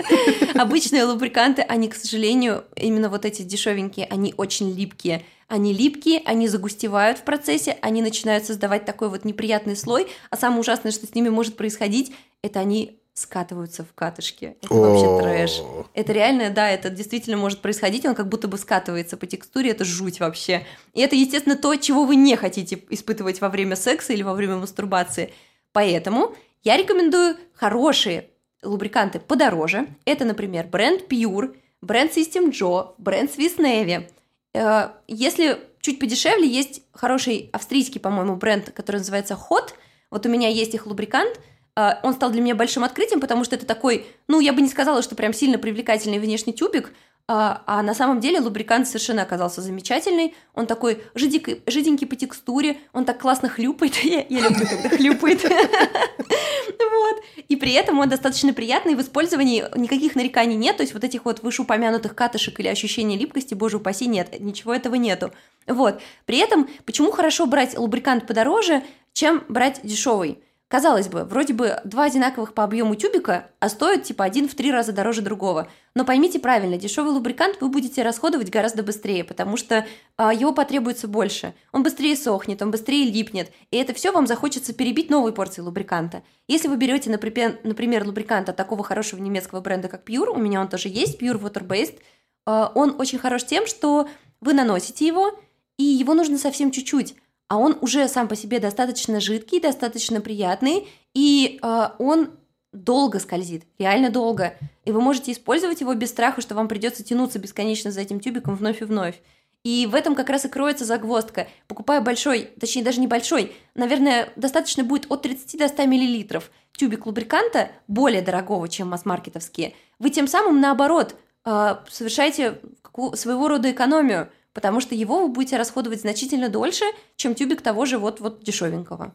Обычные лубриканты, они, к сожалению, именно вот эти дешевенькие, они очень липкие. Они липкие, они загустевают в процессе, они начинают создавать такой вот неприятный слой, а самое ужасное, что с ними может происходить, это они скатываются в катышки. Это вообще трэш. Это реально, да, это действительно может происходить, он как будто бы скатывается по текстуре, это жуть вообще. И это, естественно, то, чего вы не хотите испытывать во время секса или во время мастурбации. Поэтому я рекомендую хорошие лубриканты подороже. Это, например, бренд Pure, бренд System Joe, бренд Swiss Navy. Э, если чуть подешевле, есть хороший австрийский, по-моему, бренд, который называется Hot. Вот у меня есть их лубрикант – он стал для меня большим открытием, потому что это такой, ну, я бы не сказала, что прям сильно привлекательный внешний тюбик, а, а на самом деле лубрикант совершенно оказался замечательный. Он такой жиденький, жиденький по текстуре, он так классно хлюпает. Я, я люблю, когда хлюпает. Вот. И при этом он достаточно приятный, в использовании никаких нареканий нет, то есть вот этих вот вышеупомянутых катышек или ощущения липкости, боже упаси, нет, ничего этого нету. Вот. При этом, почему хорошо брать лубрикант подороже, чем брать дешевый? Казалось бы, вроде бы два одинаковых по объему тюбика, а стоят типа один в три раза дороже другого. Но поймите правильно, дешевый лубрикант вы будете расходовать гораздо быстрее, потому что а, его потребуется больше. Он быстрее сохнет, он быстрее липнет, и это все вам захочется перебить новой порцией лубриканта. Если вы берете, например, например лубрикант от такого хорошего немецкого бренда, как Pure, у меня он тоже есть, Pure Water Based, а, он очень хорош тем, что вы наносите его, и его нужно совсем чуть-чуть а он уже сам по себе достаточно жидкий, достаточно приятный, и э, он долго скользит, реально долго. И вы можете использовать его без страха, что вам придется тянуться бесконечно за этим тюбиком вновь и вновь. И в этом как раз и кроется загвоздка. Покупая большой, точнее даже небольшой, наверное, достаточно будет от 30 до 100 мл тюбик лубриканта, более дорогого, чем масс-маркетовские, вы тем самым, наоборот, э, совершаете своего рода экономию, потому что его вы будете расходовать значительно дольше, чем тюбик того же вот-вот дешевенького.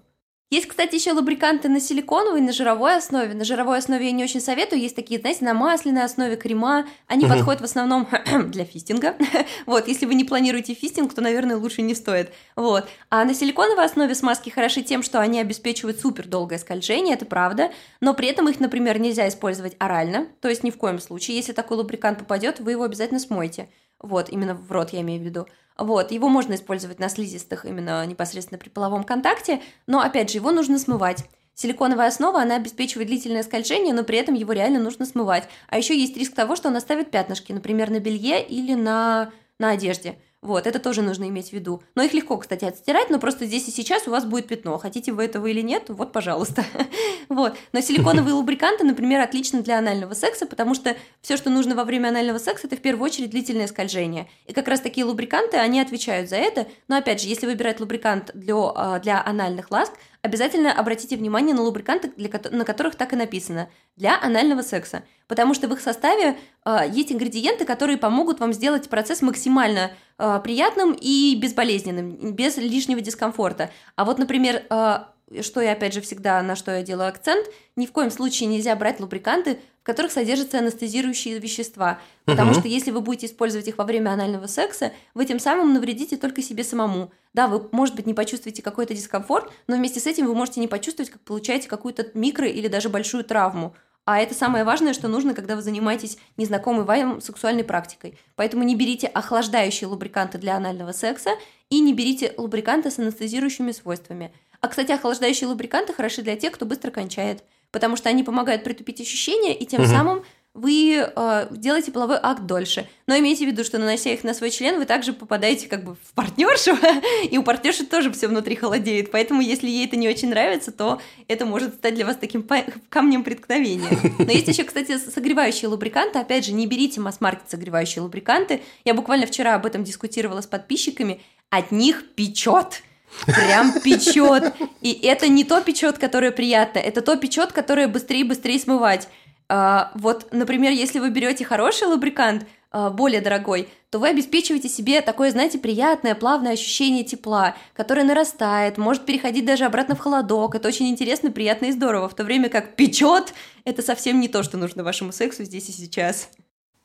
Есть, кстати, еще лубриканты на силиконовой, на жировой основе. На жировой основе я не очень советую. Есть такие, знаете, на масляной основе крема. Они угу. подходят в основном для фистинга. вот, если вы не планируете фистинг, то, наверное, лучше не стоит. Вот. А на силиконовой основе смазки хороши тем, что они обеспечивают супер долгое скольжение, это правда. Но при этом их, например, нельзя использовать орально. То есть ни в коем случае. Если такой лубрикант попадет, вы его обязательно смойте. Вот, именно в рот я имею в виду. Вот, его можно использовать на слизистых именно непосредственно при половом контакте, но, опять же, его нужно смывать. Силиконовая основа, она обеспечивает длительное скольжение, но при этом его реально нужно смывать. А еще есть риск того, что он оставит пятнышки, например, на белье или на, на одежде. Вот, это тоже нужно иметь в виду. Но их легко, кстати, отстирать, но просто здесь и сейчас у вас будет пятно. Хотите вы этого или нет, вот, пожалуйста. вот. Но силиконовые лубриканты, например, отлично для анального секса, потому что все, что нужно во время анального секса, это в первую очередь длительное скольжение. И как раз такие лубриканты, они отвечают за это. Но опять же, если выбирать лубрикант для, а, для анальных ласк, обязательно обратите внимание на лубриканты, для, на которых так и написано «для анального секса», потому что в их составе э, есть ингредиенты, которые помогут вам сделать процесс максимально э, приятным и безболезненным, без лишнего дискомфорта. А вот, например, э, что я опять же всегда на что я делаю акцент, ни в коем случае нельзя брать лубриканты, в которых содержатся анестезирующие вещества, потому угу. что если вы будете использовать их во время анального секса, вы тем самым навредите только себе самому. Да, вы, может быть, не почувствуете какой-то дискомфорт, но вместе с этим вы можете не почувствовать, как получаете какую-то микро или даже большую травму. А это самое важное, что нужно, когда вы занимаетесь незнакомой вам сексуальной практикой. Поэтому не берите охлаждающие лубриканты для анального секса и не берите лубриканты с анестезирующими свойствами – а, кстати, охлаждающие лубриканты хороши для тех, кто быстро кончает, потому что они помогают притупить ощущения, и тем угу. самым вы э, делаете половой акт дольше. Но имейте в виду, что нанося их на свой член, вы также попадаете как бы в партнершу, и у партнерши тоже все внутри холодеет. Поэтому, если ей это не очень нравится, то это может стать для вас таким камнем преткновения. Но есть еще, кстати, согревающие лубриканты. Опять же, не берите масс-маркет согревающие лубриканты. Я буквально вчера об этом дискутировала с подписчиками. От них печет. Прям печет. И это не то печет, которое приятно, это то печет, которое быстрее и быстрее смывать. А, вот, например, если вы берете хороший лубрикант, а, более дорогой, то вы обеспечиваете себе такое, знаете, приятное, плавное ощущение тепла, которое нарастает, может переходить даже обратно в холодок. Это очень интересно, приятно и здорово, в то время как печет – это совсем не то, что нужно вашему сексу здесь и сейчас.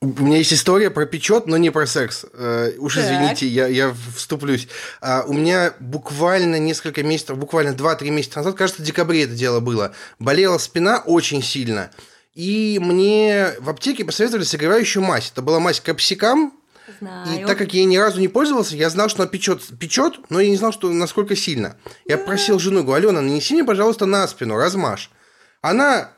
У меня есть история про печет, но не про секс. Uh, уж так. извините, я, я вступлюсь. Uh, у меня буквально несколько месяцев, буквально 2-3 месяца назад, кажется, в декабре это дело было, болела спина очень сильно. И мне в аптеке посоветовали согревающую мазь. Это была мазь капсикам. Знаю. И так как я ни разу не пользовался, я знал, что она печет, печет, но я не знал, что насколько сильно. Я просил жену, говорю, Алена, нанеси мне, пожалуйста, на спину, размажь. Она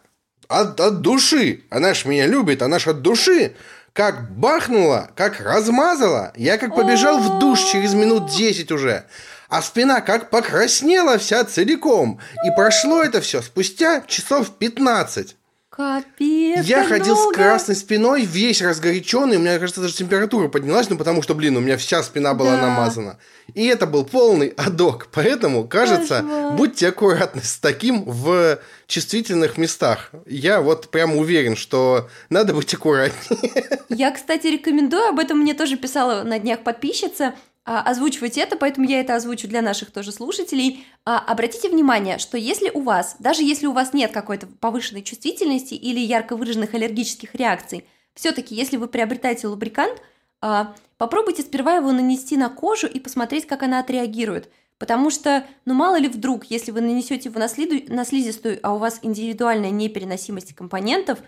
от, от души. Она ж меня любит, она ж от души. Как бахнула, как размазала. Я как побежал в душ через минут 10 уже. А спина как покраснела вся целиком. И прошло это все спустя часов 15. Капец. Я ходил много. с красной спиной, весь разгоряченный. У меня, кажется, даже температура поднялась, ну потому что, блин, у меня вся спина была да. намазана. И это был полный адок. Поэтому, кажется, Кошмар. будьте аккуратны с таким в чувствительных местах. Я вот прям уверен, что надо быть аккуратнее. Я, кстати, рекомендую, об этом мне тоже писала на днях подписчица, озвучивать это, поэтому я это озвучу для наших тоже слушателей. А, обратите внимание, что если у вас, даже если у вас нет какой-то повышенной чувствительности или ярко выраженных аллергических реакций, все-таки, если вы приобретаете лубрикант, а, попробуйте сперва его нанести на кожу и посмотреть, как она отреагирует. Потому что, ну мало ли вдруг, если вы нанесете его на, слиду, на слизистую, а у вас индивидуальная непереносимость компонентов,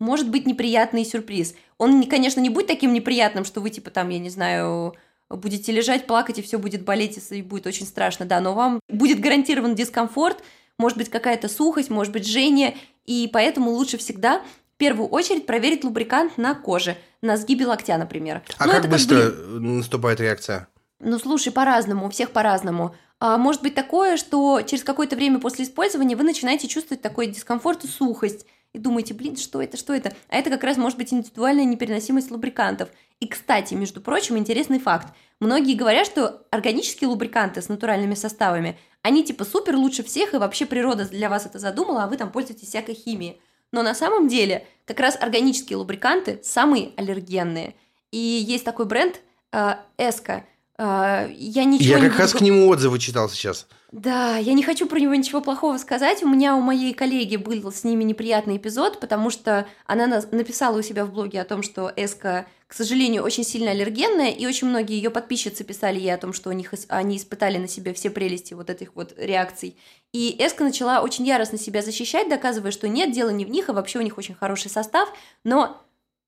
может быть неприятный сюрприз. Он, конечно, не будет таким неприятным, что вы типа там, я не знаю, будете лежать, плакать, и все будет болеть, и будет очень страшно, да, но вам будет гарантирован дискомфорт, может быть какая-то сухость, может быть жжение, и поэтому лучше всегда в первую очередь проверить лубрикант на коже, на сгибе локтя, например. А ну, как быстро как наступает реакция? Ну, слушай, по-разному, у всех по-разному. А, может быть такое, что через какое-то время после использования вы начинаете чувствовать такой дискомфорт и сухость. и думаете, блин, что это, что это? А это как раз может быть индивидуальная непереносимость лубрикантов. И, кстати, между прочим, интересный факт. Многие говорят, что органические лубриканты с натуральными составами, они типа супер лучше всех, и вообще природа для вас это задумала, а вы там пользуетесь всякой химией. Но на самом деле как раз органические лубриканты самые аллергенные. И есть такой бренд э, Эска. Э, я ничего Я не как раз буду- к нему отзывы читал сейчас. Да, я не хочу про него ничего плохого сказать. У меня у моей коллеги был с ними неприятный эпизод, потому что она написала у себя в блоге о том, что Эска, к сожалению, очень сильно аллергенная, и очень многие ее подписчицы писали ей о том, что у них они испытали на себе все прелести вот этих вот реакций. И Эска начала очень яростно себя защищать, доказывая, что нет, дело не в них, а вообще у них очень хороший состав. Но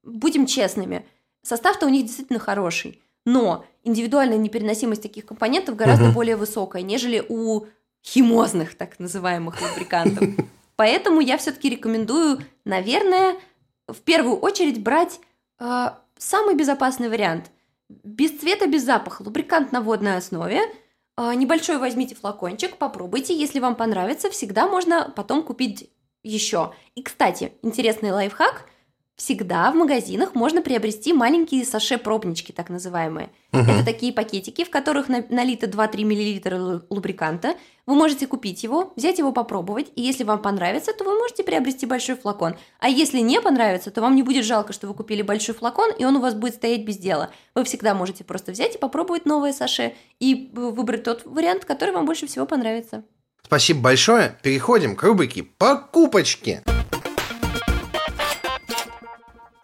будем честными, состав-то у них действительно хороший. Но индивидуальная непереносимость таких компонентов гораздо Мгм. более высокая, нежели у химозных, так называемых лубрикантов. Поэтому я все-таки рекомендую, наверное, в первую очередь брать э, самый безопасный вариант. Без цвета, без запаха. Лубрикант на водной основе. Э, небольшой возьмите флакончик, попробуйте. Если вам понравится, всегда можно потом купить еще. И, кстати, интересный лайфхак. Всегда в магазинах можно приобрести маленькие саше-пробнички, так называемые. Мгм. Это такие пакетики, в которых на- налито 2-3 мл лубриканта. Вы можете купить его, взять его попробовать, и если вам понравится, то вы можете приобрести большой флакон. А если не понравится, то вам не будет жалко, что вы купили большой флакон, и он у вас будет стоять без дела. Вы всегда можете просто взять и попробовать новое саше и выбрать тот вариант, который вам больше всего понравится. Спасибо большое. Переходим к рубрике «Покупочки».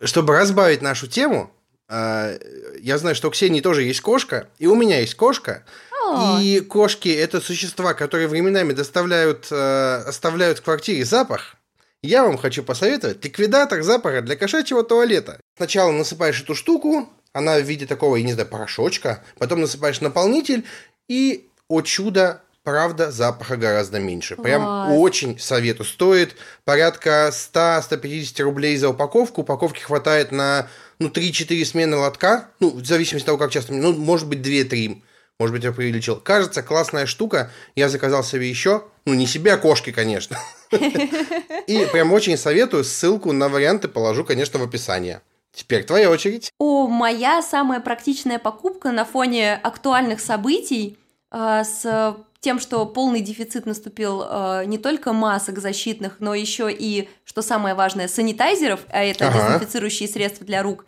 Чтобы разбавить нашу тему, э, я знаю, что у Ксении тоже есть кошка, и у меня есть кошка. О, И кошки – это существа, которые временами доставляют, э, оставляют в квартире запах. Я вам хочу посоветовать ликвидатор запаха для кошачьего туалета. Сначала насыпаешь эту штуку, она в виде такого, я не знаю, порошочка, потом насыпаешь наполнитель, и, о чудо, правда, запаха гораздо меньше. Прям Класс. очень советую. Стоит порядка 100-150 рублей за упаковку. Упаковки хватает на ну, 3-4 смены лотка. Ну, в зависимости от того, как часто. Ну, может быть, 2-3. Может быть, я преувеличил. Кажется, классная штука. Я заказал себе еще. Ну, не себе, а кошки, конечно. И прям очень советую. Ссылку на варианты положу, конечно, в описании. Теперь твоя очередь. О, моя самая практичная покупка на фоне актуальных событий э, с тем, что полный дефицит наступил э, не только масок защитных, но еще и, что самое важное, санитайзеров, а это Ага. дезинфицирующие средства для рук.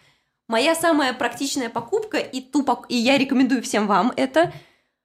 Моя самая практичная покупка, и, ту пок- и я рекомендую всем вам это,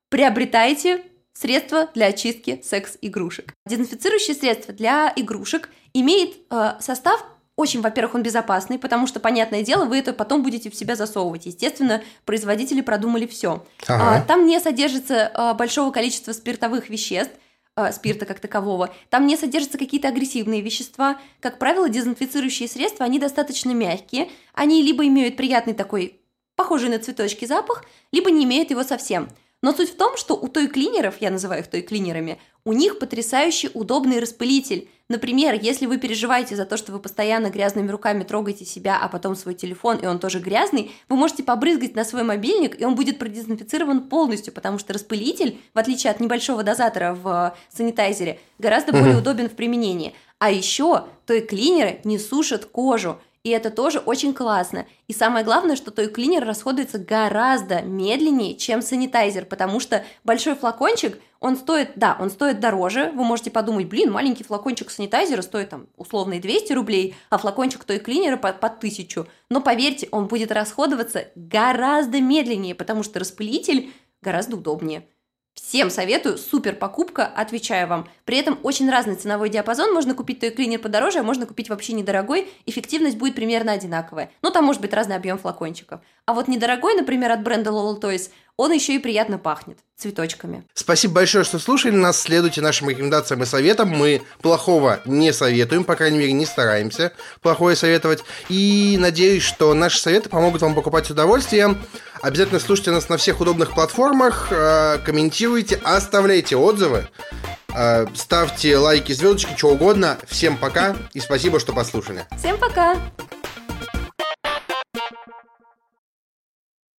приобретайте средства для очистки секс-игрушек. Дезинфицирующее средство для игрушек имеет э, состав очень, во-первых, он безопасный, потому что, понятное дело, вы это потом будете в себя засовывать. Естественно, производители продумали все. Ага. там не содержится а, большого количества спиртовых веществ, а, спирта как такового. Там не содержатся какие-то агрессивные вещества. Как правило, дезинфицирующие средства, они достаточно мягкие. Они либо имеют приятный такой, похожий на цветочки запах, либо не имеют его совсем. Но суть в том, что у той клинеров, я называю их той клинерами, у них потрясающий удобный распылитель. Например, если вы переживаете за то, что вы постоянно грязными руками трогаете себя, а потом свой телефон, и он тоже грязный, вы можете побрызгать на свой мобильник, и он будет продезинфицирован полностью, потому что распылитель, в отличие от небольшого дозатора в э, санитайзере, гораздо более удобен в применении. А еще той клинеры не сушат кожу. И это тоже очень классно. И самое главное, что той клинер расходуется гораздо медленнее, чем санитайзер, потому что большой флакончик, он стоит, да, он стоит дороже. Вы можете подумать, блин, маленький флакончик санитайзера стоит там условные 200 рублей, а флакончик той клинера под, под 1000. Но поверьте, он будет расходоваться гораздо медленнее, потому что распылитель гораздо удобнее. Всем советую, супер покупка, отвечаю вам. При этом очень разный ценовой диапазон, можно купить той клинер подороже, а можно купить вообще недорогой, эффективность будет примерно одинаковая. Ну, там может быть разный объем флакончиков. А вот недорогой, например, от бренда Lol Toys, он еще и приятно пахнет цветочками. Спасибо большое, что слушали нас. Следуйте нашим рекомендациям и советам. Мы плохого не советуем, по крайней мере, не стараемся плохое советовать. И надеюсь, что наши советы помогут вам покупать с удовольствием. Обязательно слушайте нас на всех удобных платформах, э, комментируйте, оставляйте отзывы, э, ставьте лайки, звездочки, что угодно. Всем пока и спасибо, что послушали. Всем пока!